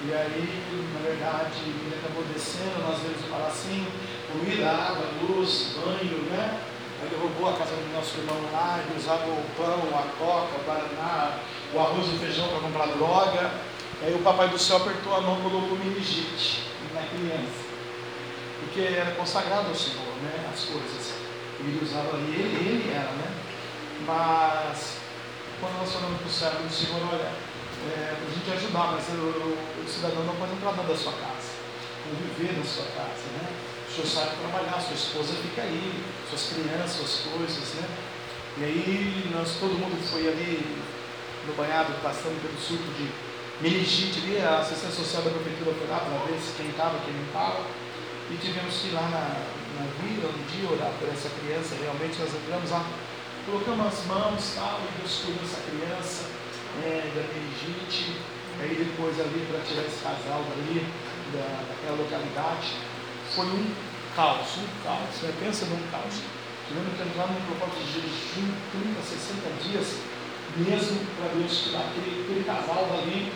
B: E aí, na verdade, ele acabou descendo, nós vimos o palacinho, comida, água, luz, banho, né? Aí derrubou a casa do nosso irmão lá, ele usava o pão, a coca, o baraná, o arroz e o feijão para comprar droga. Aí o papai do céu apertou a mão e colocou meningite na criança. Porque era consagrado ao Senhor, né? As coisas. Ele usava ali, ele, ele era, né? Mas quando nós falamos para o servo do Senhor, olha, é, a gente ajudar, mas o, o, cidadão não pode entrar dentro da sua casa, não viver na sua casa, né? O senhor sabe trabalhar, sua esposa fica aí, suas crianças, suas coisas, né? E aí nós, todo mundo foi ali no banhado, passando pelo surto de meningite ali, a assistência social da prefeitura foi lá para ver se quem estava, quem não estava. E tivemos que ir lá na, na vila um dia orar por essa criança, realmente nós entramos lá, colocamos as mãos tal, e Deus cuidou dessa criança, é, da meningite, aí depois ali para tirar esse casal dali, da, daquela localidade foi um caos, um caos. Né? Pensa num caos. Tivemos que entrar num propósito de jejum, 30, 60 dias, mesmo para Deus tirar aquele, aquele casal dali,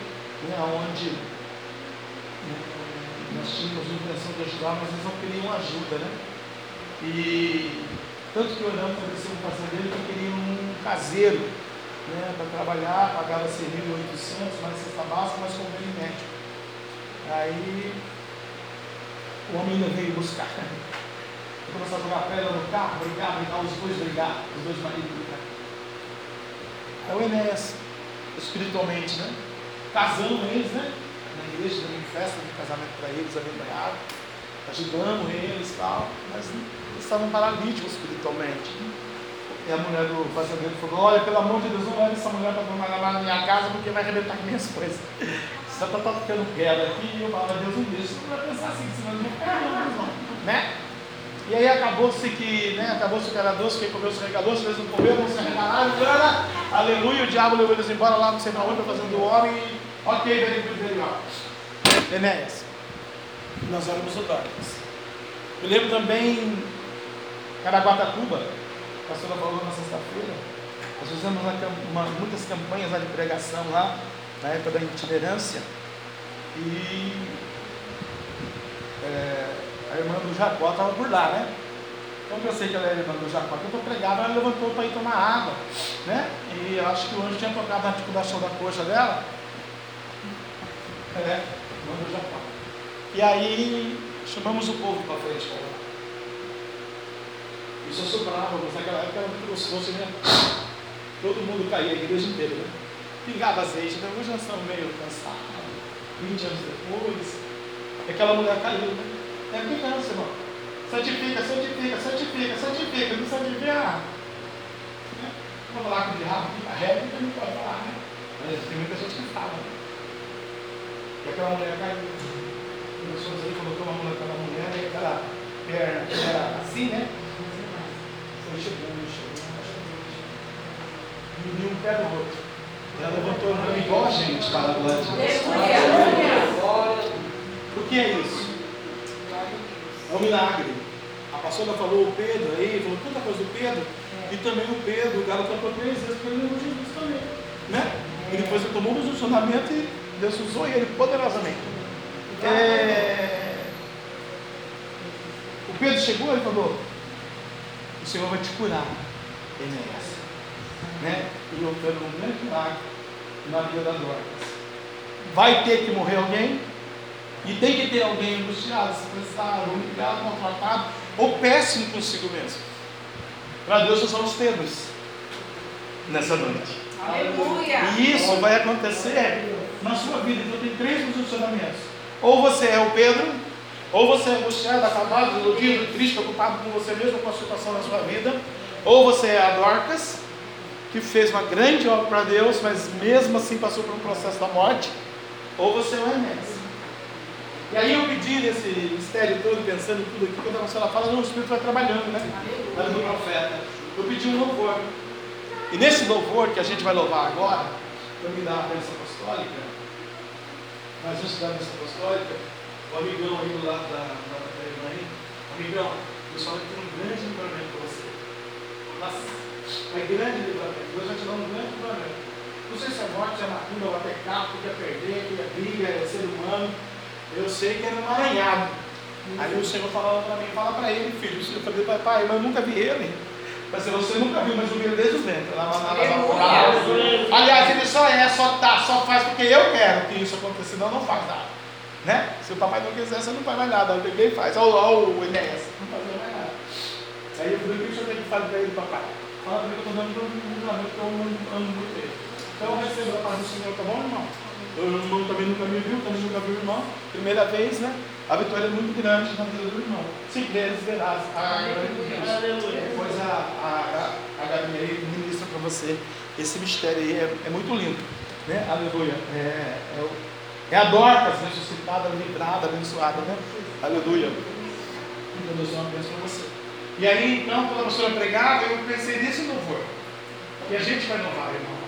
B: né, onde né, nós tínhamos a intenção de ajudar, mas eles não queriam ajuda, né? E tanto que oramos para esse casal dele que queriam um caseiro, né, para trabalhar, pagava-se 1.800, mais cesta básica, mais convênio médico. Aí o homem ainda veio buscar. Começou a jogar pedra no carro, brigar, brigar, os dois brigar, os dois maridos brigar. Aí o Enéas, espiritualmente, né? Casando eles, né? Na igreja, dando festa de casamento para eles, abençoado, ajudando eles e tal, mas eles estavam paralíticos espiritualmente. E a mulher do fazendeiro falou: Olha, pelo amor de Deus, não leve essa mulher para trabalhar na minha casa porque vai arrebentar com minhas coisas. (laughs) Você está tocando pedra aqui e eu falo: Deus, não deixa. Você não vai pensar assim, você vai não né? E aí acabou-se que, né, acabou-se que era doce, quem comeu se regalou, se eles não comeram, se cara, aleluia, o diabo levou eles embora lá, não sei para onde, fazendo o homem, ok, very legal. Enéas, nós éramos o Dorcas. Eu lembro também, Caraguatatuba, a pastora falou na sexta-feira, nós fizemos uma, uma, muitas campanhas lá de pregação lá, na época da itinerância, e é, a irmã do Jacó estava por lá, né? Como eu sei que ela é irmã do Jacó, que eu pregava, ela levantou para ir tomar água, né? E eu acho que o anjo tinha tocado na articulação da coxa dela. É, irmã do Jacó. E aí chamamos o povo para frente para lá. Isso sobrávamos, naquela época era muito gostoso, né? Todo mundo caía, a igreja inteira, né? Pingava azeite, né? hoje nós estamos meio cansados. 20 anos depois, aquela mulher caiu, né? É que cansa, irmão. Santifica, santifica, santifica, santifica. Não santifica. Né? Vou falar com o diabo carrega, porque não pode falar, né? Mas tem muita gente que fala. Né? E aquela mulher caiu. Começou a dizer, colocou uma mulher aquela mulher, e aquela perna era assim, né? Foi chegando. E um pé do outro. Ela levantou a mão igual a gente, para a glória de Deus. O que é isso? É um milagre. A pastora falou o Pedro aí, falou tanta coisa do Pedro, e também o Pedro, o galo cantou três vezes para ele Jesus também. Né? E depois ele tomou um posicionamento e Deus usou ele poderosamente. É... O Pedro chegou e falou: O Senhor vai te curar, Enéas. Né? E quero um grande milagre na vida da Dorcas. Vai ter que morrer alguém? E tem que ter alguém angustiado, estressado, humilhado, maltratado, ou péssimo consigo mesmo. Para Deus nós somos Pedros nessa noite.
A: Aleluia.
B: E isso vai acontecer na sua vida. Então tem três posicionamentos. Ou você é o Pedro, ou você é angustiado, acabado, iludido, triste, preocupado com você mesmo, com a situação da sua vida. Ou você é a Dorcas, que fez uma grande obra para Deus, mas mesmo assim passou por um processo da morte. Ou você é o Enéas e aí eu pedi nesse mistério todo, pensando em tudo aqui, quando a Marcela fala, não, o Espírito vai trabalhando, né? Lá do profeta. Eu pedi um louvor. E nesse louvor que a gente vai louvar agora, para me dar a bênção apostólica, mas antes da bênção apostólica, o amigão aí do lado da, da, da irmã aí, amigão, o pessoal vai ter um grande livramento para você. Nossa, é grande livramento. Deus vai te dar um grande livramento. Não sei se é morte, se é macumba, ou até carro, que é perder, que é briga, é ser humano. Eu sei que era um emaranhado. Aí o Senhor falava para mim, fala para ele, filho. Eu falei, pai, mas eu nunca vi ele. Mas você nunca viu, mas eu vi ele desde os ventres. Aliás, ele só é, só tá, só faz porque eu quero que isso aconteça, senão não faz nada. Né? Se o papai não quiser, você não faz mais nada. Eu peguei e faz. Olha o Enéas, não faz mais nada. Aí eu falei, o que o senhor tem que fazer para ele, papai? Fala para ele que eu estou dando todo mundo porque eu amo muito ele. Então receba a paz do Senhor, tá bom, irmão? O irmão também nunca me viu, também nunca viu o irmão. Primeira vez, né? A vitória é muito grande na vida do irmão. Se creres, verás a glória de Deus. Depois a, a, a, Gabi aí ministra para você esse mistério aí, é, é, muito lindo. Né? Aleluia. É, é, é a Dorcas ressuscitada, livrada, abençoada, né? Aleluia. Então Deus é uma bênção para você. E aí, então, quando a pastora pregava, eu pensei nesse louvor. E a gente vai louvar, irmão.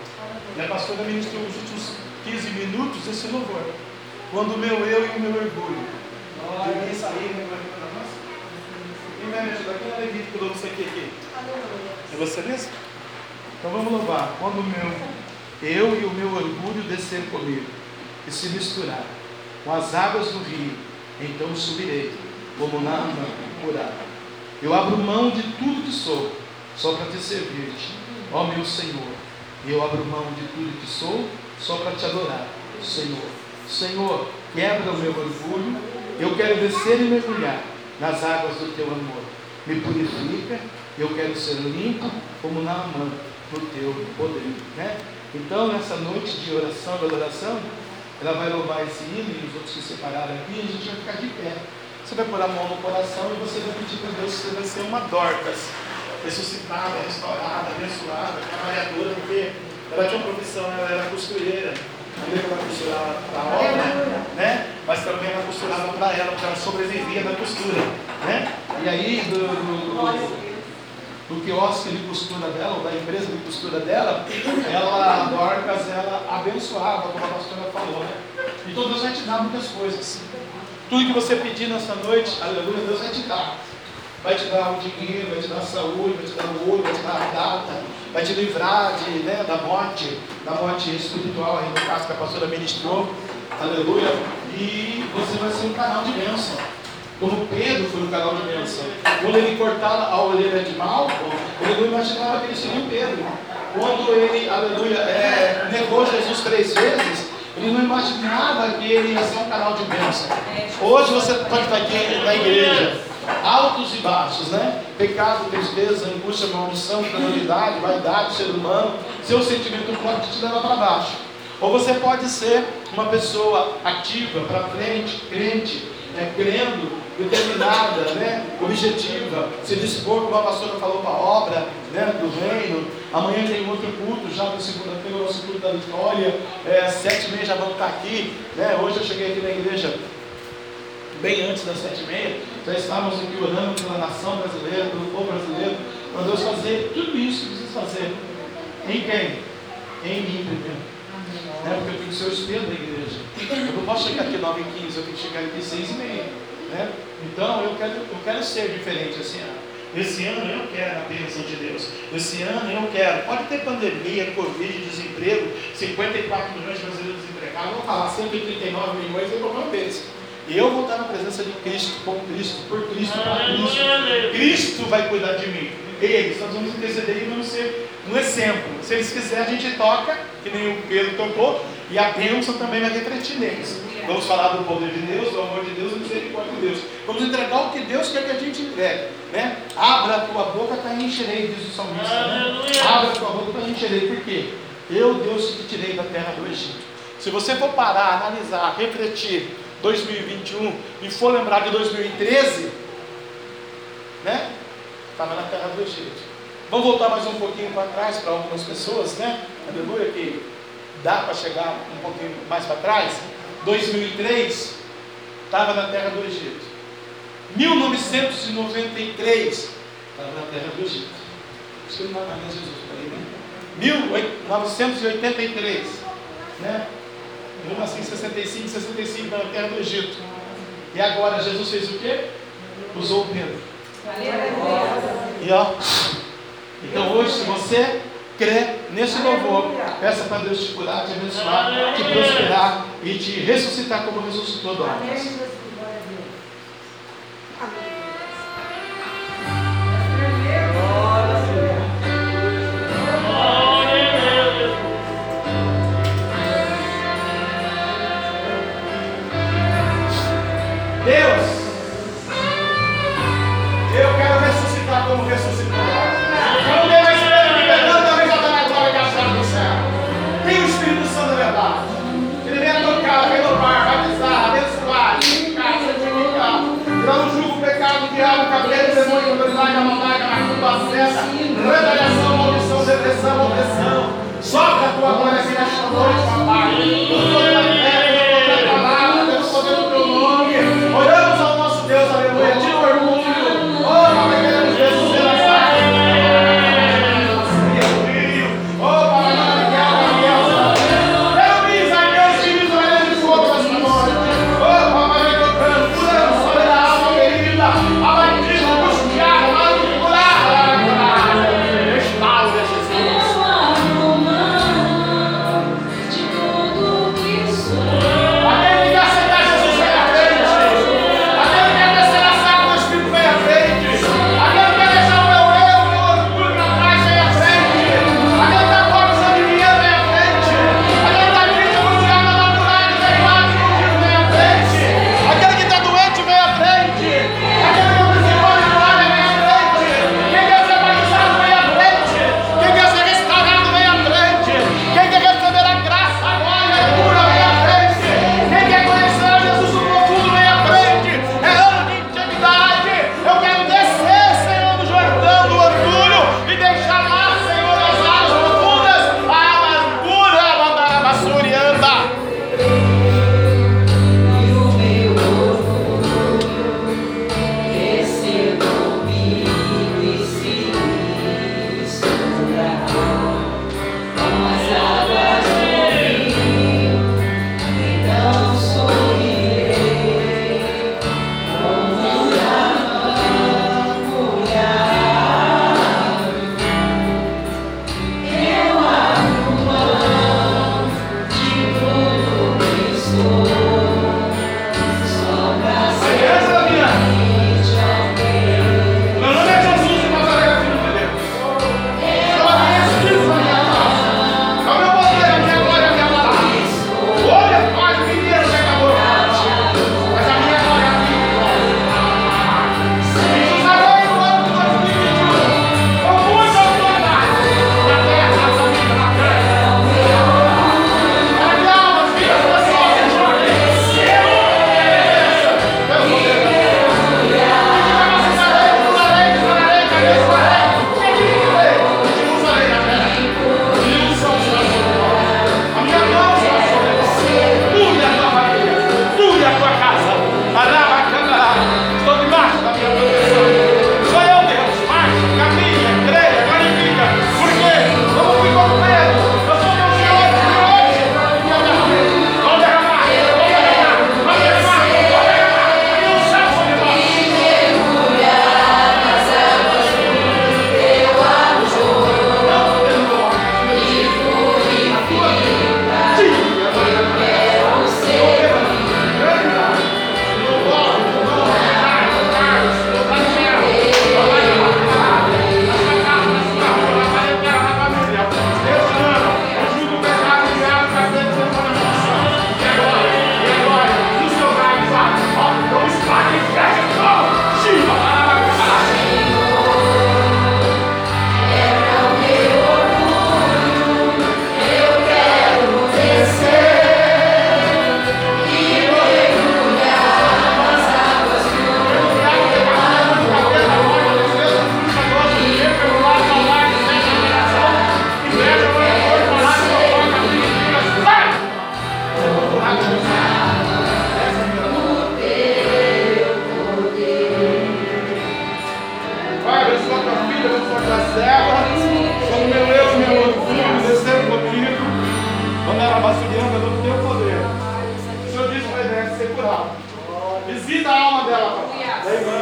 B: E a pastora ministrou os últimos 15 minutos esse louvor. Quando o meu eu e o meu orgulho. Ninguém sair, né? Quem vai me ajudar? Quem é Levítico que você aqui, aqui? É você mesmo? Então vamos louvar. Quando o meu eu e o meu orgulho descer comigo e se misturar com as águas do rio, então subirei como na âmbar curada. Eu abro mão de tudo que sou, só para te servir, ó meu Senhor E eu abro mão de tudo que sou só para te adorar, Senhor. Senhor, quebra o meu orgulho. Eu quero descer e mergulhar nas águas do teu amor. Me purifica. Eu quero ser limpo como na mão no teu poder. Né? Então, nessa noite de oração, de adoração, ela vai louvar esse hino e os outros que separaram aqui, e a gente vai ficar de pé. Você vai pôr a mão no coração e você vai pedir para Deus que você vai ser uma Dorcas, ressuscitada, restaurada, abençoada, trabalhadora, porque ela tinha uma profissão, ela era costureira. Ela costurava para a obra, né? mas também ela costurava para ela, porque ela sobrevivia da costura. Né? E aí, do, do, do do quiosque de costura dela, ou da empresa de costura dela, ela, Dorcas, ela abençoava, como a pastora falou, né? Então Deus vai te dar muitas coisas. Tudo que você pedir nessa noite, aleluia, Deus vai te dar. Vai te dar o dinheiro, vai te dar a saúde, vai te dar o olho, vai te dar a data, vai te livrar de, né, da morte, da morte espiritual, aí no caso que a pastora ministrou, aleluia, e você vai ser um canal de bênção. Como Pedro foi um canal de bênção. Quando ele cortava a orelha de mal, ele não imaginava que ele seria o Pedro. Quando ele, aleluia, é, negou Jesus três vezes, ele não imaginava que ele ia ser um canal de bênção. Hoje você pode estar aqui na igreja, altos e baixos, né? Pecado, tristeza, angústia, maldição, criminalidade, vaidade, ser humano, seu sentimento pode te levar para baixo. Ou você pode ser uma pessoa ativa, para frente, crente, é, crendo, determinada, né, objetiva, se dispor, como a pastora falou, para a obra né, do reino. Amanhã tem outro culto, já na segunda-feira, o nosso culto da vitória. É, sete e meia já vamos estar aqui. Né? Hoje eu cheguei aqui na igreja bem antes das sete e meia. Já estávamos aqui orando pela nação brasileira, pelo povo brasileiro, para Deus fazer tudo isso que precisa fazer. Em quem? Em mim primeiro. Né? Porque eu tenho que ser o espelho da igreja. Eu não posso chegar aqui 9 e 15, eu tenho que chegar aqui 6 e meia. Né? Então eu quero, eu quero ser diferente esse ano. Esse ano eu quero a bênção de Deus. Esse ano eu quero. Pode ter pandemia, Covid, desemprego, 54 milhões de brasileiros desempregados. Vou falar 139 milhões, eu vou um deles. Eu vou estar na presença de Cristo, com Cristo, por Cristo, para Cristo. Cristo vai cuidar de mim. Eles, nós vamos interceder e vamos ser um exemplo. Se eles quiserem, a gente toca, que nem o Pedro tocou, e a bênção também vai refletir neles. Vamos falar do poder de Deus, do amor de Deus e do misericórdia de Deus. Vamos entregar o que Deus quer que a gente entregue. Né? Abra a tua boca para encherei, diz o salmista. Né? Abra a tua boca para encherei. Por quê? Eu, Deus, que te tirei da terra do Egito. Se você for parar, analisar, refletir 2021 e for lembrar de 2013, né? Estava na terra do Egito. Vamos voltar mais um pouquinho para trás para algumas pessoas, né? Aleluia, que dá para chegar um pouquinho mais para trás. 2003, estava na terra do Egito. 1993, estava na terra do Egito. Isso não vai mais Jesus, falei, né? 1983, né? Eu nasci em 65, 65 na terra do Egito. E agora Jesus fez o quê? Usou o Pedro. E ó, então hoje, se você crê nesse louvor, peça para Deus te curar, te abençoar, te prosperar e te ressuscitar como ressuscitou Dorcas. natural.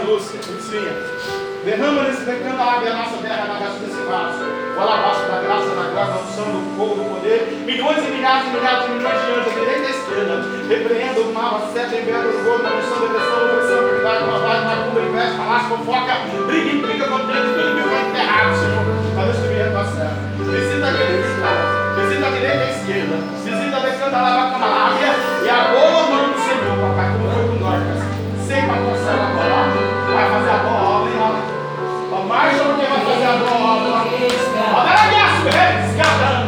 B: Lúcia, Lucinha. Derrama nesse decanda a nossa terra na graça desse vaso. O alabastro da graça, na graça, da unção, do fogo, do poder. Milhões e milhares e milhares de milhões de anos, da direita e da esquerda. Repreenda o mal, a seta, inverno, o gordo, a unção, a depressão, a opressão, a verdade, a maldade, a macumba, inveja, palácio, fofoca, briga, implica, contente, tudo que foi enterrado, Senhor. Para Deus subir a tua serva. Visita a direita, visita a direita e a esquerda. Visita a decanda, a lava, e a boa mão do Senhor, papai, como foi com. Sei para a serva agora, vai fazer a boa obra e obra. Mais do que vai fazer a boa obra. Olha a minha escada.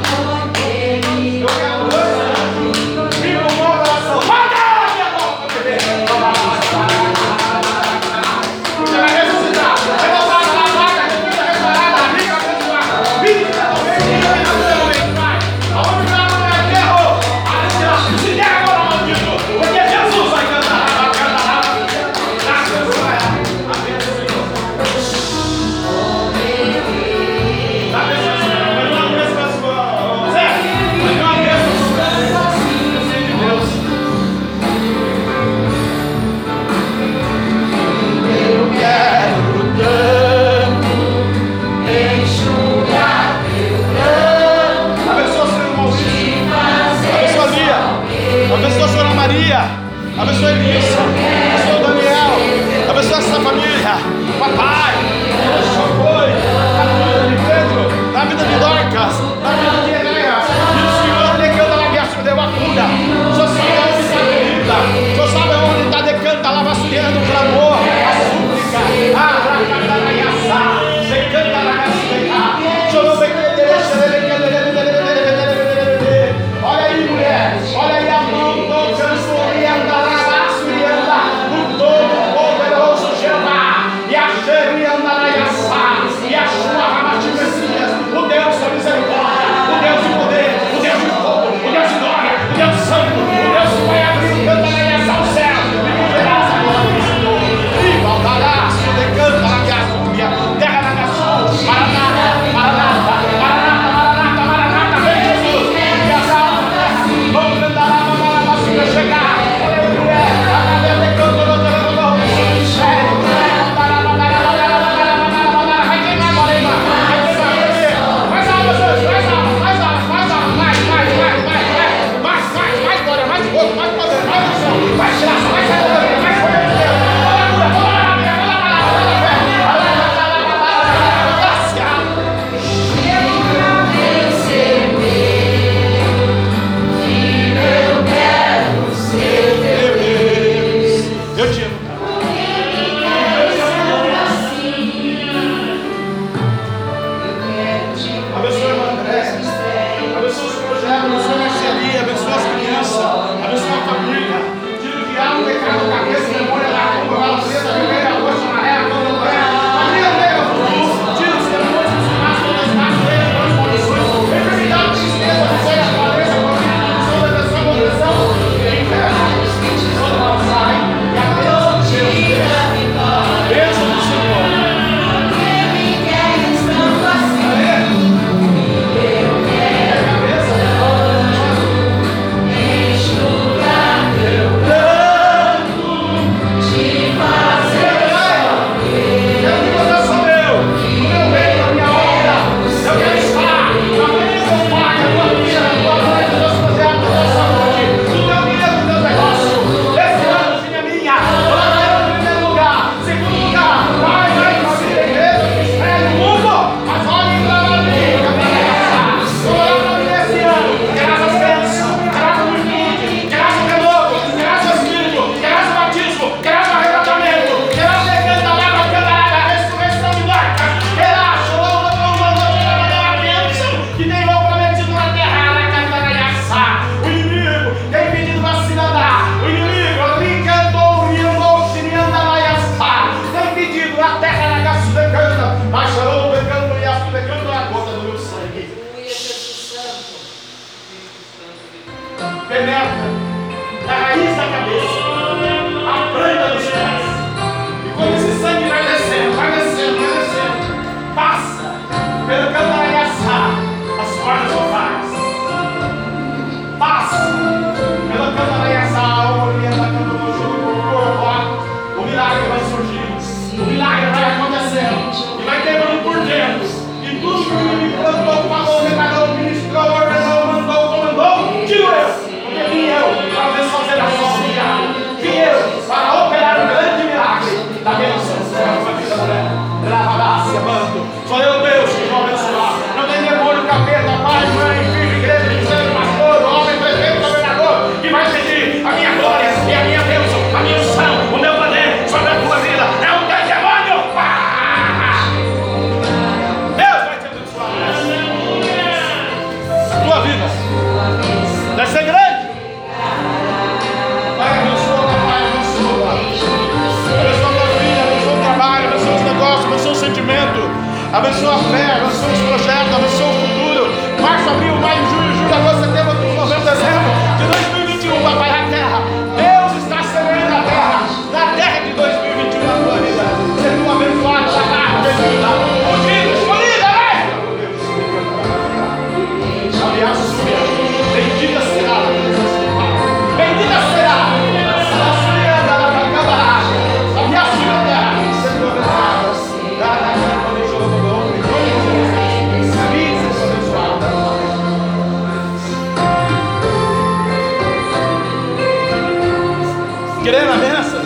B: Querendo a benção?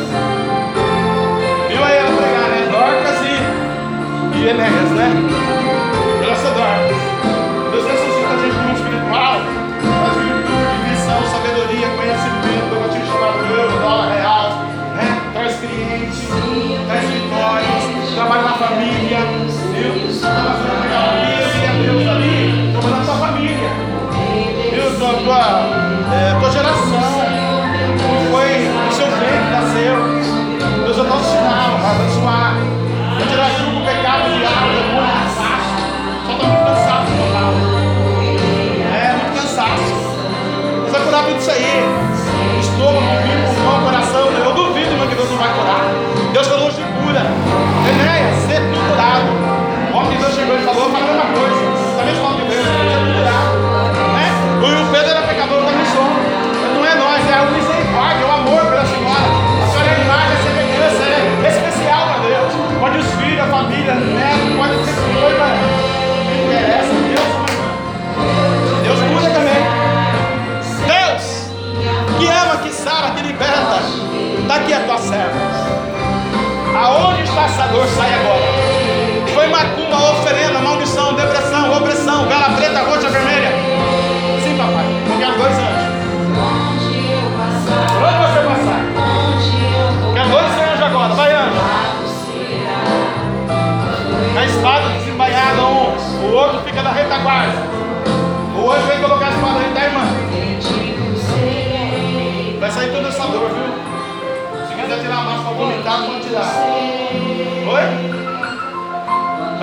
B: Viu aí ela pregar, né? Dorcas e, e Enéas, né? Isso aí. Estômago, rim, pulmão, coração. Eu duvido, mas que Deus não vai curar. Deus falou de cura. Enéas, ser curado. O homem de Deus chegou e falou, falou a mesma coisa. Também falando de Deus, ser tudo curado. Né? O Pedro era pecador, também sou. Não é nós, é a misericórdia, é o amor pela senhora. A senhora é imagem, a semelhança, é especial para Deus. Pode os filhos, a família, neto, essa dor? Sai agora. Foi macumba, oferenda, maldição, depressão, opressão, gala preta, roxa, vermelha. Sim, papai. Eu quero dois anjos. Onde você passar? Quero dois anjos agora. Vai, anjo. A espada desembainhada, um. O outro fica na retaguarda. O anjo vem colocar a espada dentro da irmã. Vai sair toda essa dor, viu? Se quiser tirar a máscara para vomitar, pode tirar.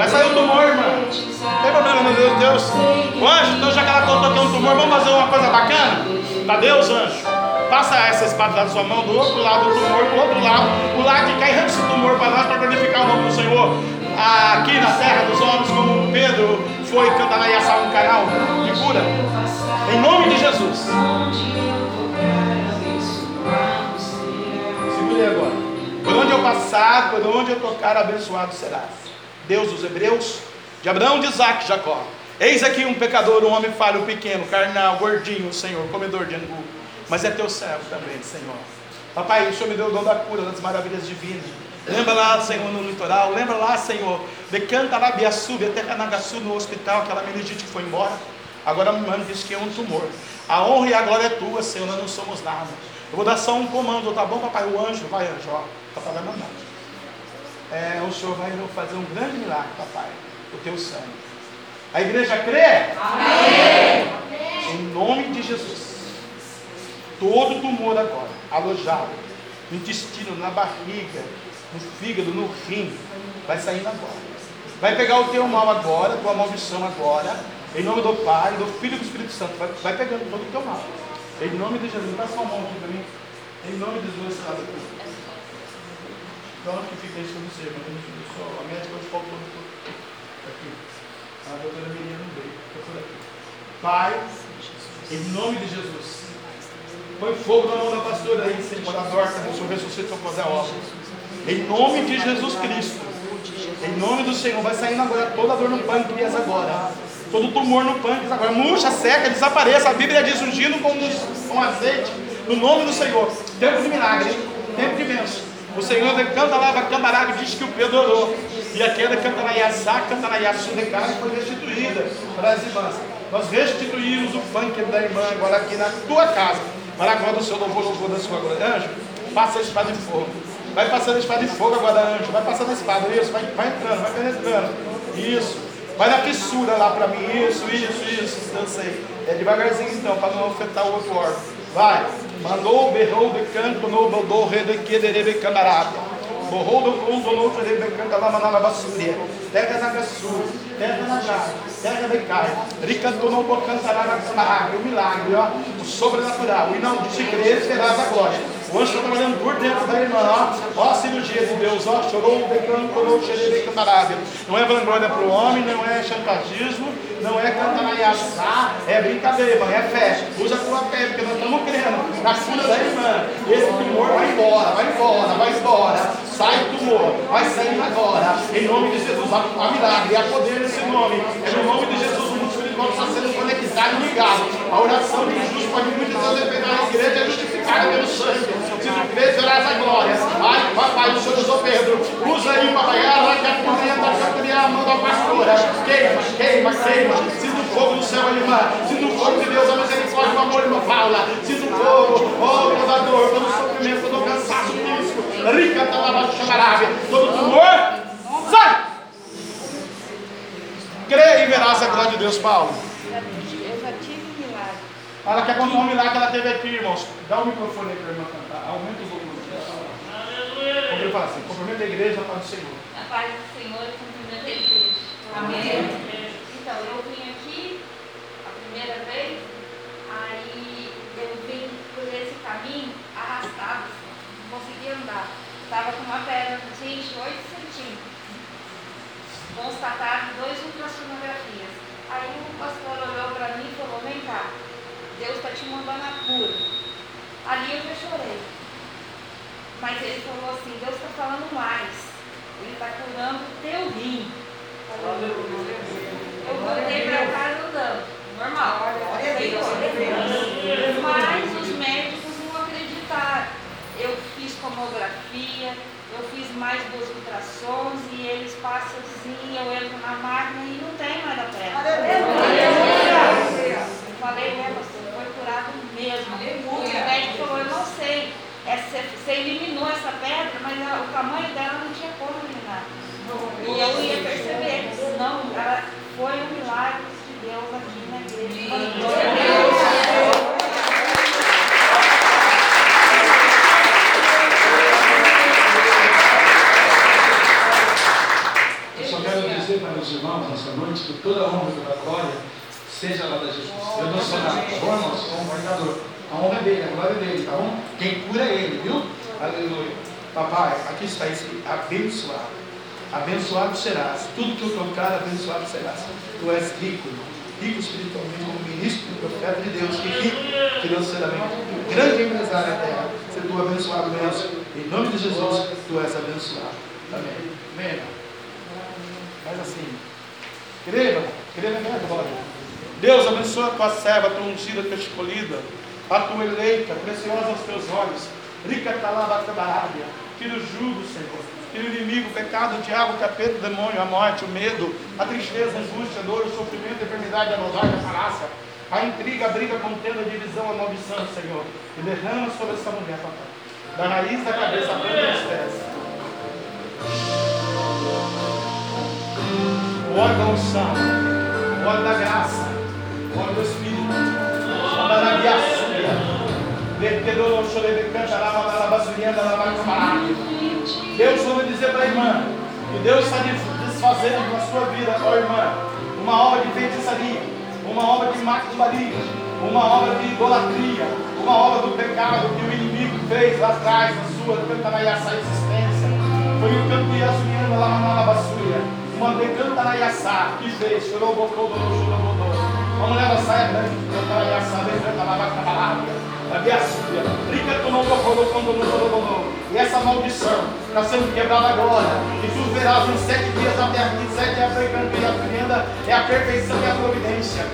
B: Vai sair o tumor, irmã. Não tem problema, meu Deus, Deus. O anjo, então já que ela contou que é um tumor, vamos fazer uma coisa bacana? Pra Deus, anjo. Passa essa espada da sua mão do outro lado do tumor, do outro lado. O lado que cai esse tumor para nós, para glorificar o nome do Senhor. Aqui na terra dos homens, como Pedro foi cantar lá e assar um canal de cura. Em nome de Jesus. Segure agora. Por onde eu passar, por onde eu tocar, abençoado serás. Deus dos Hebreus, de Abraão, de Isaac, Jacó. Eis aqui um pecador, um homem falho, pequeno, carnal, gordinho, Senhor, comedor de angu. Mas é teu servo também, Senhor. Papai, o Senhor me deu o dom da cura, das maravilhas divinas. Lembra lá, Senhor, no litoral. Lembra lá, Senhor, de Cantarabiaçu, de Tecanagaçu, no hospital, aquela meningite que foi embora. Agora me manda diz que é um tumor. A honra e a glória é tua, Senhor, nós não somos nada. Eu vou dar só um comando, tá bom, papai? O anjo, vai, anjo, ó. Papai vai mandar. É, o Senhor vai fazer um grande milagre, papai. O teu sangue. A igreja crê? Amém. Em nome de Jesus. Todo tumor agora, alojado no intestino, na barriga, no fígado, no rim, vai saindo agora. Vai pegar o teu mal agora, tua maldição agora, em nome do Pai, do Filho e do Espírito Santo. Vai, vai pegando todo o teu mal. Em nome de Jesus. Dá sua mão aqui para mim. Em nome de Jesus, esse Então, que fica isso, eu não sei, mas a médica hoje faltou aqui. A doutora Miriam não veio, por aqui. Pai, em nome de Jesus, põe fogo na mão da pastora aí, Senhor, da dorca, ressuscita para fazer a obra. Em nome de Jesus Cristo, em nome do Senhor, vai saindo agora toda a dor no pâncreas agora. Todo tumor no pâncreas agora, murcha, seca, desapareça. A Bíblia diz ungindo com, com azeite, no nome do Senhor. Tempo de milagre, hein? tempo de bênção. O Senhor canta lá, Cambarago diz que o Pedro orou. E aquela canta na Yassá, canta na Yassú de carne foi restituída para as irmãs. Nós restituímos o pâncreas da irmã agora aqui na tua casa. Para agora o seu louvor, louvor da sua glória. Anjo, passa a espada de fogo. Vai passando a espada de fogo agora, anjo. Vai passando a espada. Isso, vai, vai entrando, vai penetrando. Isso. Vai na fissura lá para mim. Isso, isso, isso. Dancei. É devagarzinho então, para não afetar o outro órgão. Vai. Mandou, berrou, de canto, no bodou, rede, que derebe, camarada. Borrou do mundo, outro rebecanta lá, manala bassuria. Terra na gaçu, terra na gás, terra de cai. Ricanto não bocantará na. O milagre, ó. O sobrenatural. E não de crer, serás a glória. O anjo está trabalhando por dentro da irmã, ó. Ó a cirurgia de Deus, ó. Chorou, becando, colou, xerei, camarada. Não é vanglória para o homem, não é chantagismo, não é cantaraiaçá, é brincadeira, é fé. Usa a tua fé, porque nós estamos crendo na cura da irmã. Esse tumor vai embora, vai embora, vai embora. Sai o tumor, vai sair agora. Em nome de Jesus, há milagre, há poder nome. É no nome de Jesus o mundo espiritual está sendo conectado e ligado. A oração de Jesus pode muitas vezes depender da igreja é justificada pelo sangue. Se tu crês, verás a glória. Ai, papai, o Senhor usou Pedro. Usa aí, papai. Arraca a capiria, manda a pastora. Queima, queima, queima. Se do fogo do céu, irmã. Se do fogo de Deus, a misericórdia, o amor, irmã Paula. Se do fogo, oh, toda dor, todo sofrimento, todo cansaço físico. Rica, talaba, chamarave. Todo tumor, sai! Creia e verás a glória de Deus, Paulo.
D: Eu já tive milagre.
B: Ela quer contar um milagre que ela teve aqui, irmãos. Dá o microfone aí para a irmã cantar. Aumenta o volume. Como ele fala assim, cumprimento a igreja, a paz do Senhor.
D: A paz do Senhor e cumprimento a igreja.
A: Amém.
D: Então, eu vim aqui a primeira vez, aí eu vim por esse caminho arrastado, não conseguia andar. Estava com uma perna de 8 Constatado dois ultrassonografias. Aí o pastor olhou para mim e falou, vem cá, Deus está te mandando a cura. Ali eu já chorei. Mas ele falou assim, Deus está falando mais. Ele está curando o teu rim. Eu voltei para casa andando, normal. Mas os médicos não acreditaram. Eu fiz tomografia, eu fiz mais duas ultrassons e eles passam assim, eu entro na máquina e não tem mais a perna. Eu falei, né, pastor, foi curado mesmo. O médico falou, eu não sei. É, você, eliminou essa pedra, mas a- o tamanho dela não tinha como eliminar. E eu ia perceber, não, ela foi um milagre de Deus aqui na igreja.
B: Os irmãos nessa noite que toda a honra e toda a glória seja lá da Jesus. Eu não sou nada, tá bom, irmãos? Sou um guardador. A honra é dele, a glória é dele, tá bom? Quem cura é ele, viu? Aleluia. Papai, aqui está esse abençoado. Abençoado serás. Tudo que eu tocar, abençoado serás. Tu és rico, rico espiritualmente, como ministro e profeta de Deus, e rico financeiramente. Grande empresário da terra. Se tu abençoado mesmo. Em nome de Jesus, tu és abençoado. Amém. Amém. Faz assim. Creva, creva na minha glória. Deus abençoa a tua serva, a tua ungida, a tua escolhida, a tua eleita, preciosa aos teus olhos. Rica talabacabarábia. Tira o jugo, Senhor. Tira o inimigo, o pecado, o diabo, o capeta, o demônio, a morte, o medo, a tristeza, a angústia, a dor, o sofrimento, a enfermidade, a maldade, a falácia, a intriga, a briga, a contenda, a divisão, a maldição, Senhor. E derrama sobre essa mulher, papai. Da raiz da cabeça, a planta pés. O da unção, o óleo da graça, o óleo do Espírito, a Deus, vamos dizer para a irmã, que Deus está desfazendo na sua vida, ó irmã, uma obra de feitiçaria, uma obra de macumbaria, uma obra de idolatria, uma obra do pecado que o inimigo fez lá atrás na sua cantanaiaça existência. Foi o canto Yasumiana lá na uma decantanaiaçá que fez, chorou, botou, chorou, chorou, mulher da saia branca, cantanaiaçá, decantanaiaçá, e essa maldição está sendo quebrada agora. Tu verás em sete dias até aqui, sete é a frequência a prenda é a perfeição e a providência.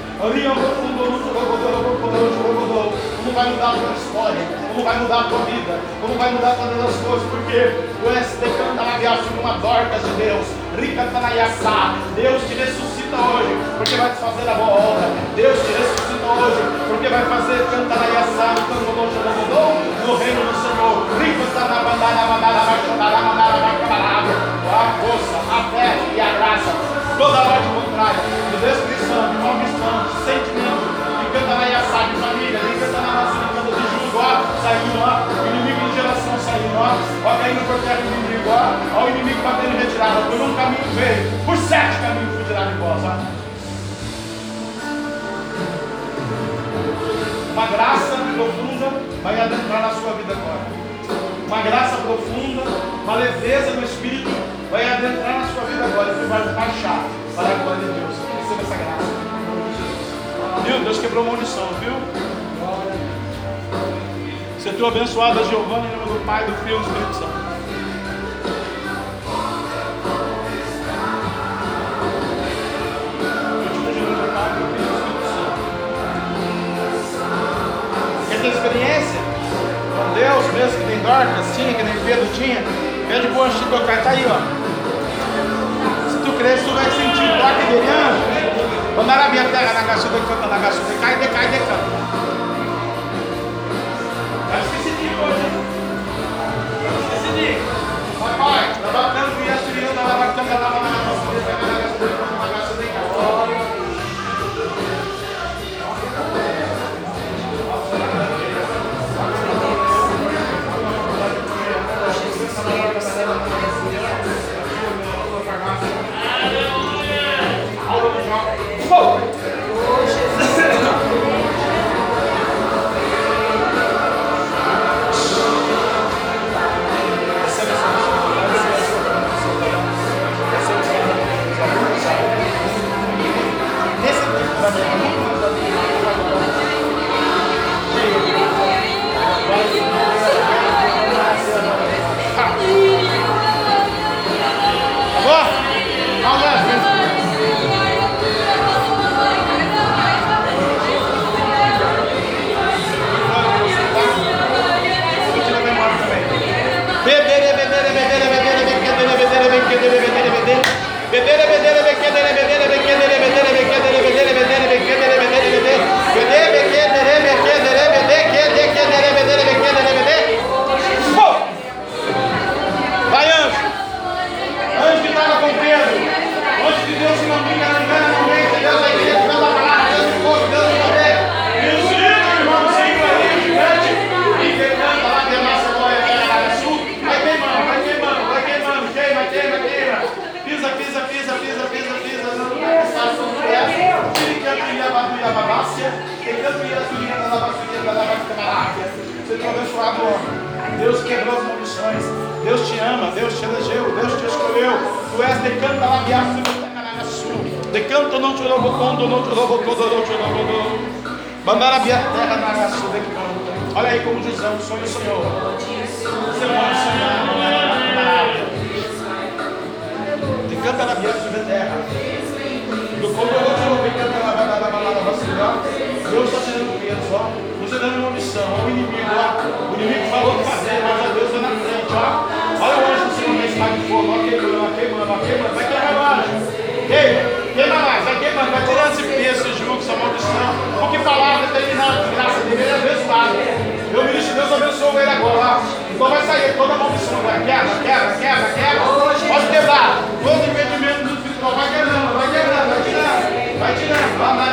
B: Como vai mudar a tua história? Como vai mudar a tua vida? Como vai mudar todas as coisas? Porque tu és decantanaviaço uma dorcas de Deus. Tanayasá. Deus te ressuscita hoje, porque vai te fazer a boa obra. Deus te ressuscita hoje, porque vai fazer Cantaraiaçá no reino do Senhor. Rica A força, a fé e a graça. Toda a ordem contrária, de destruição, de maldição, de sentimento, de Cantaraiaçá, de família, de Cantaraiaçá, de jugo, saiu lá. Nós. Ó, caindo por terra do inimigo, ó. O inimigo batendo retirada. Por um caminho veio, por sete caminhos fugirá de vós, ó. Uma graça profunda vai adentrar na sua vida agora. Uma graça profunda, uma leveza no Espírito vai adentrar na sua vida agora. E vai baixar para a glória de Deus. Receba essa graça. Viu? Deus quebrou maldição, viu? Você tu abençoada, Giovana, em nome do Pai, do Filho e do Espírito Santo. Quer ter experiência com Deus, mesmo que nem Dorcas tinha, que nem Pedro tinha? Pede pro anjo te tocar, tá aí, ó. Se tu cresce, tu vai sentir o toque dele, anjo. Quando a minha terra na gaçuda, canta na gaçuda, cai, decai, decanta. Se decidir hoje. Vai se decidir. Papai, lavacando e aspirando, lavacando, lavacando, ama, Deus te elegeu, Deus te escolheu. Tu és de canta sua. de canto não te louvo quando não te louvo quando não te louvo a minha terra na sua. de canto. Olha aí como diz é o Senhor. Você pode sonhar, não é De canta na minha terra. Do como eu te ouvi cantar na balada, balada, vacilão. Deus está te dando medo, ó. Você tá dando uma missão, ó. O inimigo, ó. O inimigo falou que fazer, mas a Deus está na frente, ó. Olha o anjo do Senhor na de fogo, queimando, queimando, queimando, vai queimar o anjo. Queima, queima mais, vai queimando, vai tirando esse peso, esse jugo, essa maldição. Porque palavra é determinada, graça Deus é abençoada. Meu ministro, Deus abençoa ele agora. Então vai sair toda a maldição agora. Quebra, quebra, quebra, quebra. Pode quebrar. Todo impedimento do espiritual vai quebrando, vai quebrando, vai tirando, vai tirando. Vai, lá.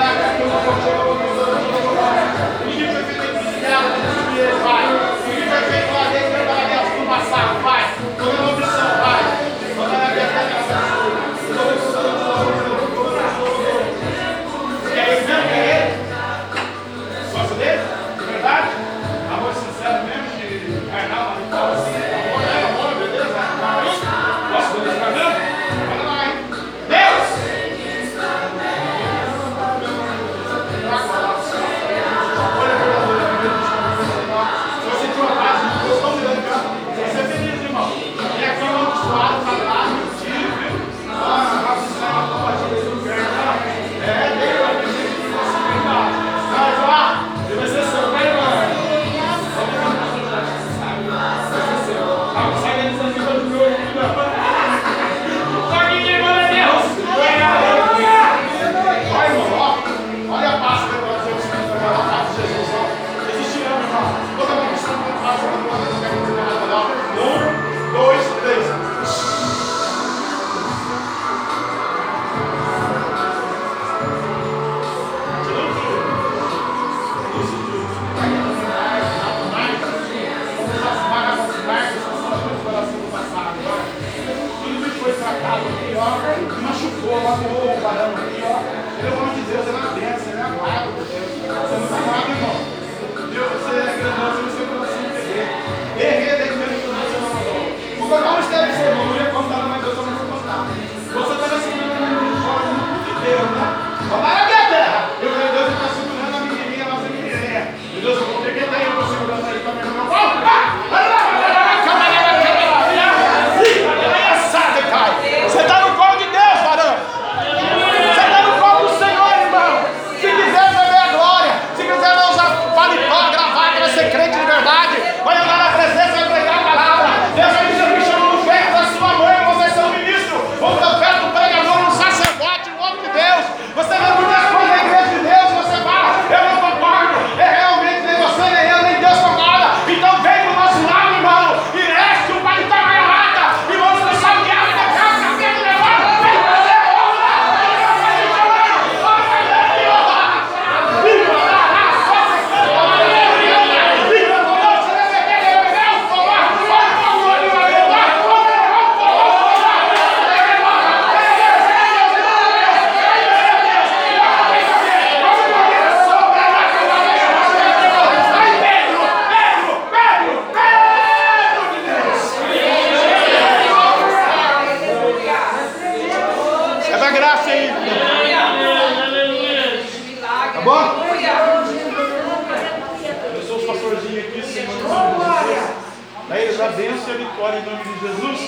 B: Lavacando, bênção a vitória em nome de Jesus.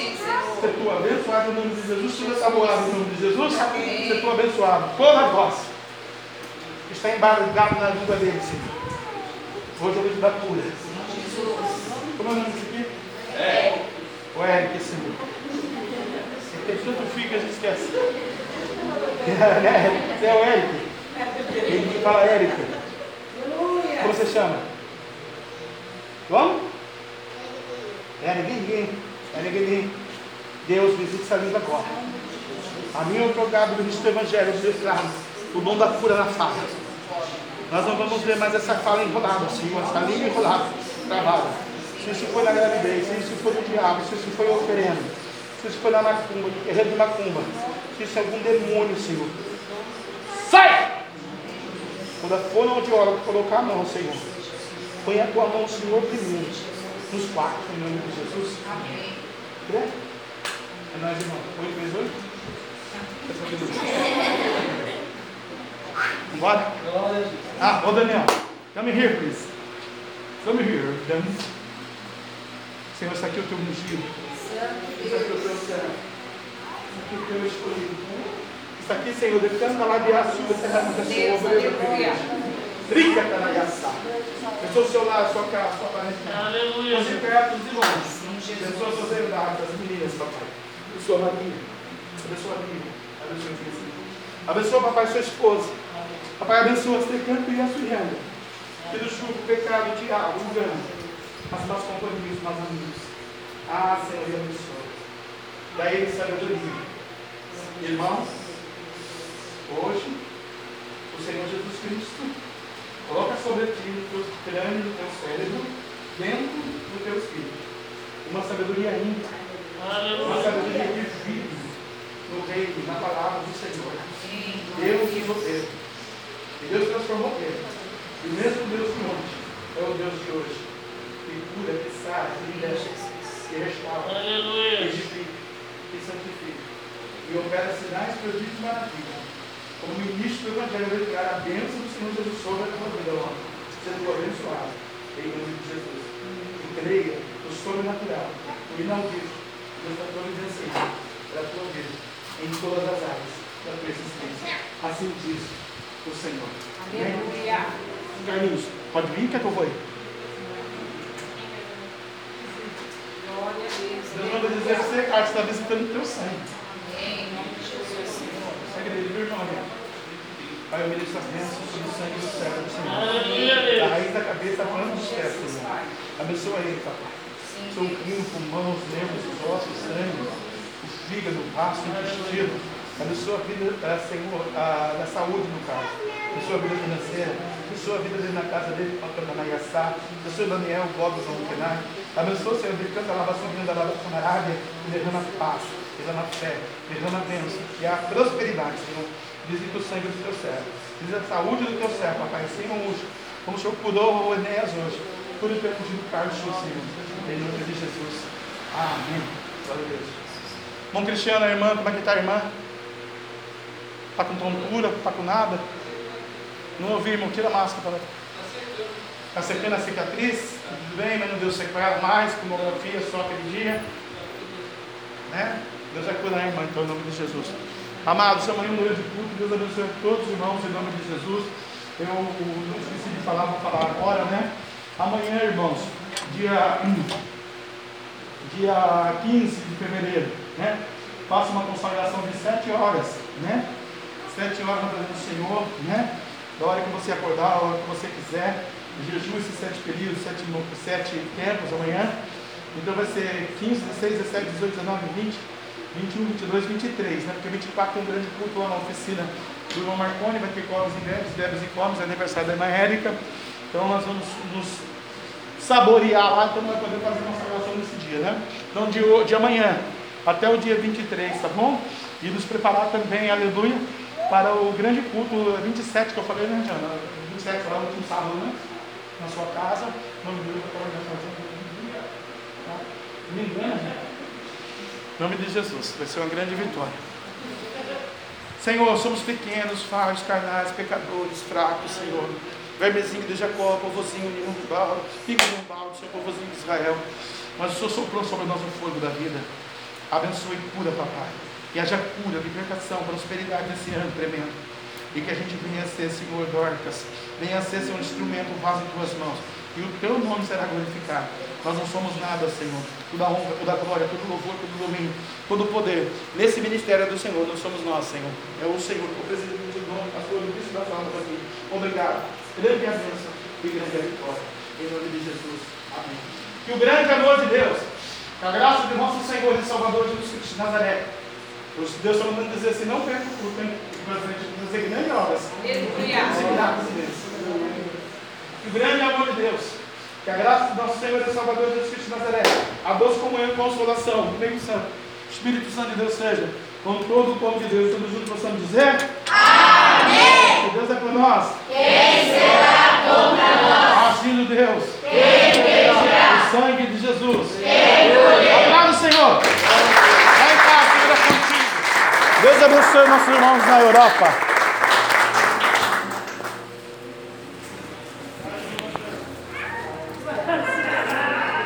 B: Você tua abençoado em nome de Jesus. Você está voado em nome de Jesus. Você tua abençoado. Toda voz está embargado na língua dele, Senhor. Hoje eu vou te dar cura. Como é o nome disso aqui? É. O Eric, Senhor. Tem tanto filho que a gente esquece. (laughs) Você é o Eric? Ele fala Érica. Como você chama? Como? Eric Eric Deus visita essa língua agora. A mim é otorgado do ministro do Evangelho o dom da cura na fala. Nós não vamos ver mais essa fala enrolada, Senhor, essa língua enrolada, travada. Se isso foi na gravidez, se isso foi no diabo, se isso foi oferendo, se isso foi na macumba, terreiro de macumba, se isso é algum demônio, Senhor. Sai! Quando for na audiola colocar a mão, Senhor, põe a tua mão, Senhor, primeiro, nos quatro, em nome de Jesus. Amém. Crê? É nós, irmão. Oito vezes oito? Vambora? Ah, ô Daniel, come here, please. Come here, Daniel. Senhor, está aqui o teu ungido. Está aqui o teu servo. Está aqui o teu escolhido. Está aqui, Senhor, lá de açúcar, serra da sua obreira. Rica canagaçá. Pessoa o seu lado, sua casa, sua parede. Aleluia. Você perto dos irmãos. Pessoa sua verdade, das meninas, papai. Pessoa Maria. Abençoa a Bíblia. Abençoa a Cristo. Abençoa, papai, sua esposa. Papai, abençoa a canto e a Suriana. Que do chuva, pecado, diabo, engano. As más companhias, os más amigos. Ah, Senhor, abençoa. Daí ele sabedoria. Irmãos, hoje, o Senhor Jesus Cristo coloca sobre ti, no teu crânio, no teu cérebro, dentro do teu espírito. Uma sabedoria ímpar. Uma sabedoria que vive no reino, na palavra do Senhor. Deus e você. E Deus transformou Pedro. E o mesmo Deus de ontem é o Deus de hoje. Que cura, que sai, que liberta, que restaura, que edifica, que santifica. E opera sinais, prodígios e maravilhas. Como ministro do Evangelho, eu declaro a bênção do Senhor Jesus sobre a tua vida, ó. Sendo abençoado. Em nome de Jesus. E creia no sobrenatural, no inaudito, Deus está providenciando para a tua vida, em todas as áreas da tua existência. Assim diz o Senhor. Aleluia. Carlinhos, pode vir que é que eu vou aí. Glória a Deus. Deus manda dizer que você, cara, está visitando o teu sangue. Amém. Em nome de Jesus, Senhor. Segue dele, viu, irmão? Pai, eu mereço as bênçãos sobre o sangue do céu do Senhor. Da raiz da cabeça, plano dos pés, Senhor. Abençoa ele, papai. Seu rim, pulmão, os nervos, os ossos, o sangue, o fígado, o baço, o intestino abençoa a vida, uh, Senhor, uh, da saúde no caso, abençoa a vida financeira, abençoa a vida dele na casa dele, na Nagassá, abençoa o Daniel, o Bob, o Zonquenai, abençoa, Senhor, ele canta lá, subindo da lava na Arábia, e derrama paz, derrama fé, derrama bênção, e a prosperidade, Senhor, visita o sangue do teu servo, visita a saúde do teu servo, papai, assim como, como o Senhor curou o Enéas hoje, tudo pelo ungido Carlos, Senhor, em nome de Jesus, amém, glória a Deus. Irmão Cristiano, a irmã, como é que está a irmã? Está com tontura, está com nada? Não ouvi, irmão, tira a máscara. Está secando a cicatriz? Tudo bem, mas não deu sequela mais, tomografia só aquele dia. Né? Deus vai curar a então, em nome de Jesus. Amados, amanhã no de culto, Deus abençoe a todos os irmãos, em nome de Jesus. Eu não esqueci de falar, vou falar agora, né? Amanhã, irmãos, dia, dia 15 de fevereiro, né? Faça uma consagração de 7 horas, né? sete horas na presença do Senhor, né? Da hora que você acordar, da hora que você quiser. Jejum esses sete períodos, sete, sete tempos amanhã. Então vai ser 15, 16, 17, 18, 19, 20, 21, 22, 23, né? Porque 24 tem um grande culto lá na oficina do irmão Marconi, vai ter comes e bebes, bebes e comes, é aniversário da irmã Érica. Então nós vamos nos saborear lá, então vai poder fazer uma salvação nesse dia, né? Então de, de amanhã até o dia 23, tá bom? E nos preparar também, aleluia para o grande culto 27 que eu falei, né, Jana? 27 lá no último sábado, né? Na sua casa. Nome de Deus, Me engana, gente. Em nome de Jesus, vai ser uma grande vitória. Senhor, somos pequenos, falhos, carnais, pecadores, fracos, Senhor. Vermezinho de Jacó, povozinho de Umbal, Pico de Umbal, seu povozinho de Israel. mas o Senhor soprou sobre nós o fogo da vida. Abençoe e cura, papai. Que haja cura, libertação, prosperidade nesse ano tremendo. E que a gente venha a ser, Senhor Dorcas, venha a ser, Senhor, um instrumento, um vaso em tuas mãos. E o teu nome será glorificado. Nós não somos nada, Senhor. Toda honra, toda glória, todo louvor, todo domínio, todo o poder. Nesse ministério é do Senhor, não somos nós, Senhor. É o Senhor, o presidente do nome, pastor, o bispo das almas aqui. Obrigado. Grande é a bênção e grande é a vitória. Em nome de Jesus. Amém. Que o grande amor de Deus, que a graça de nosso Senhor e Salvador Jesus Cristo de Nazaré, Deus está mandando dizer assim, não perca o tempo presente, dizer grandes obras.
A: Aleluia.
B: Que o grande amor de Deus, que a graça do nosso Senhor e Salvador Jesus Cristo de Nazaré, a doce comunhão e consolação do Espírito Santo, Espírito Santo de Deus seja com todo o povo de Deus, todos juntos possamos dizer Amém. Que Deus é por nós.
E: Quem será contra nós?
B: Auxílio Deus.
E: Quem
B: O sangue de Jesus. Obrigado, Senhor. Vai em paz. Deus abençoe nossos irmãos na Europa.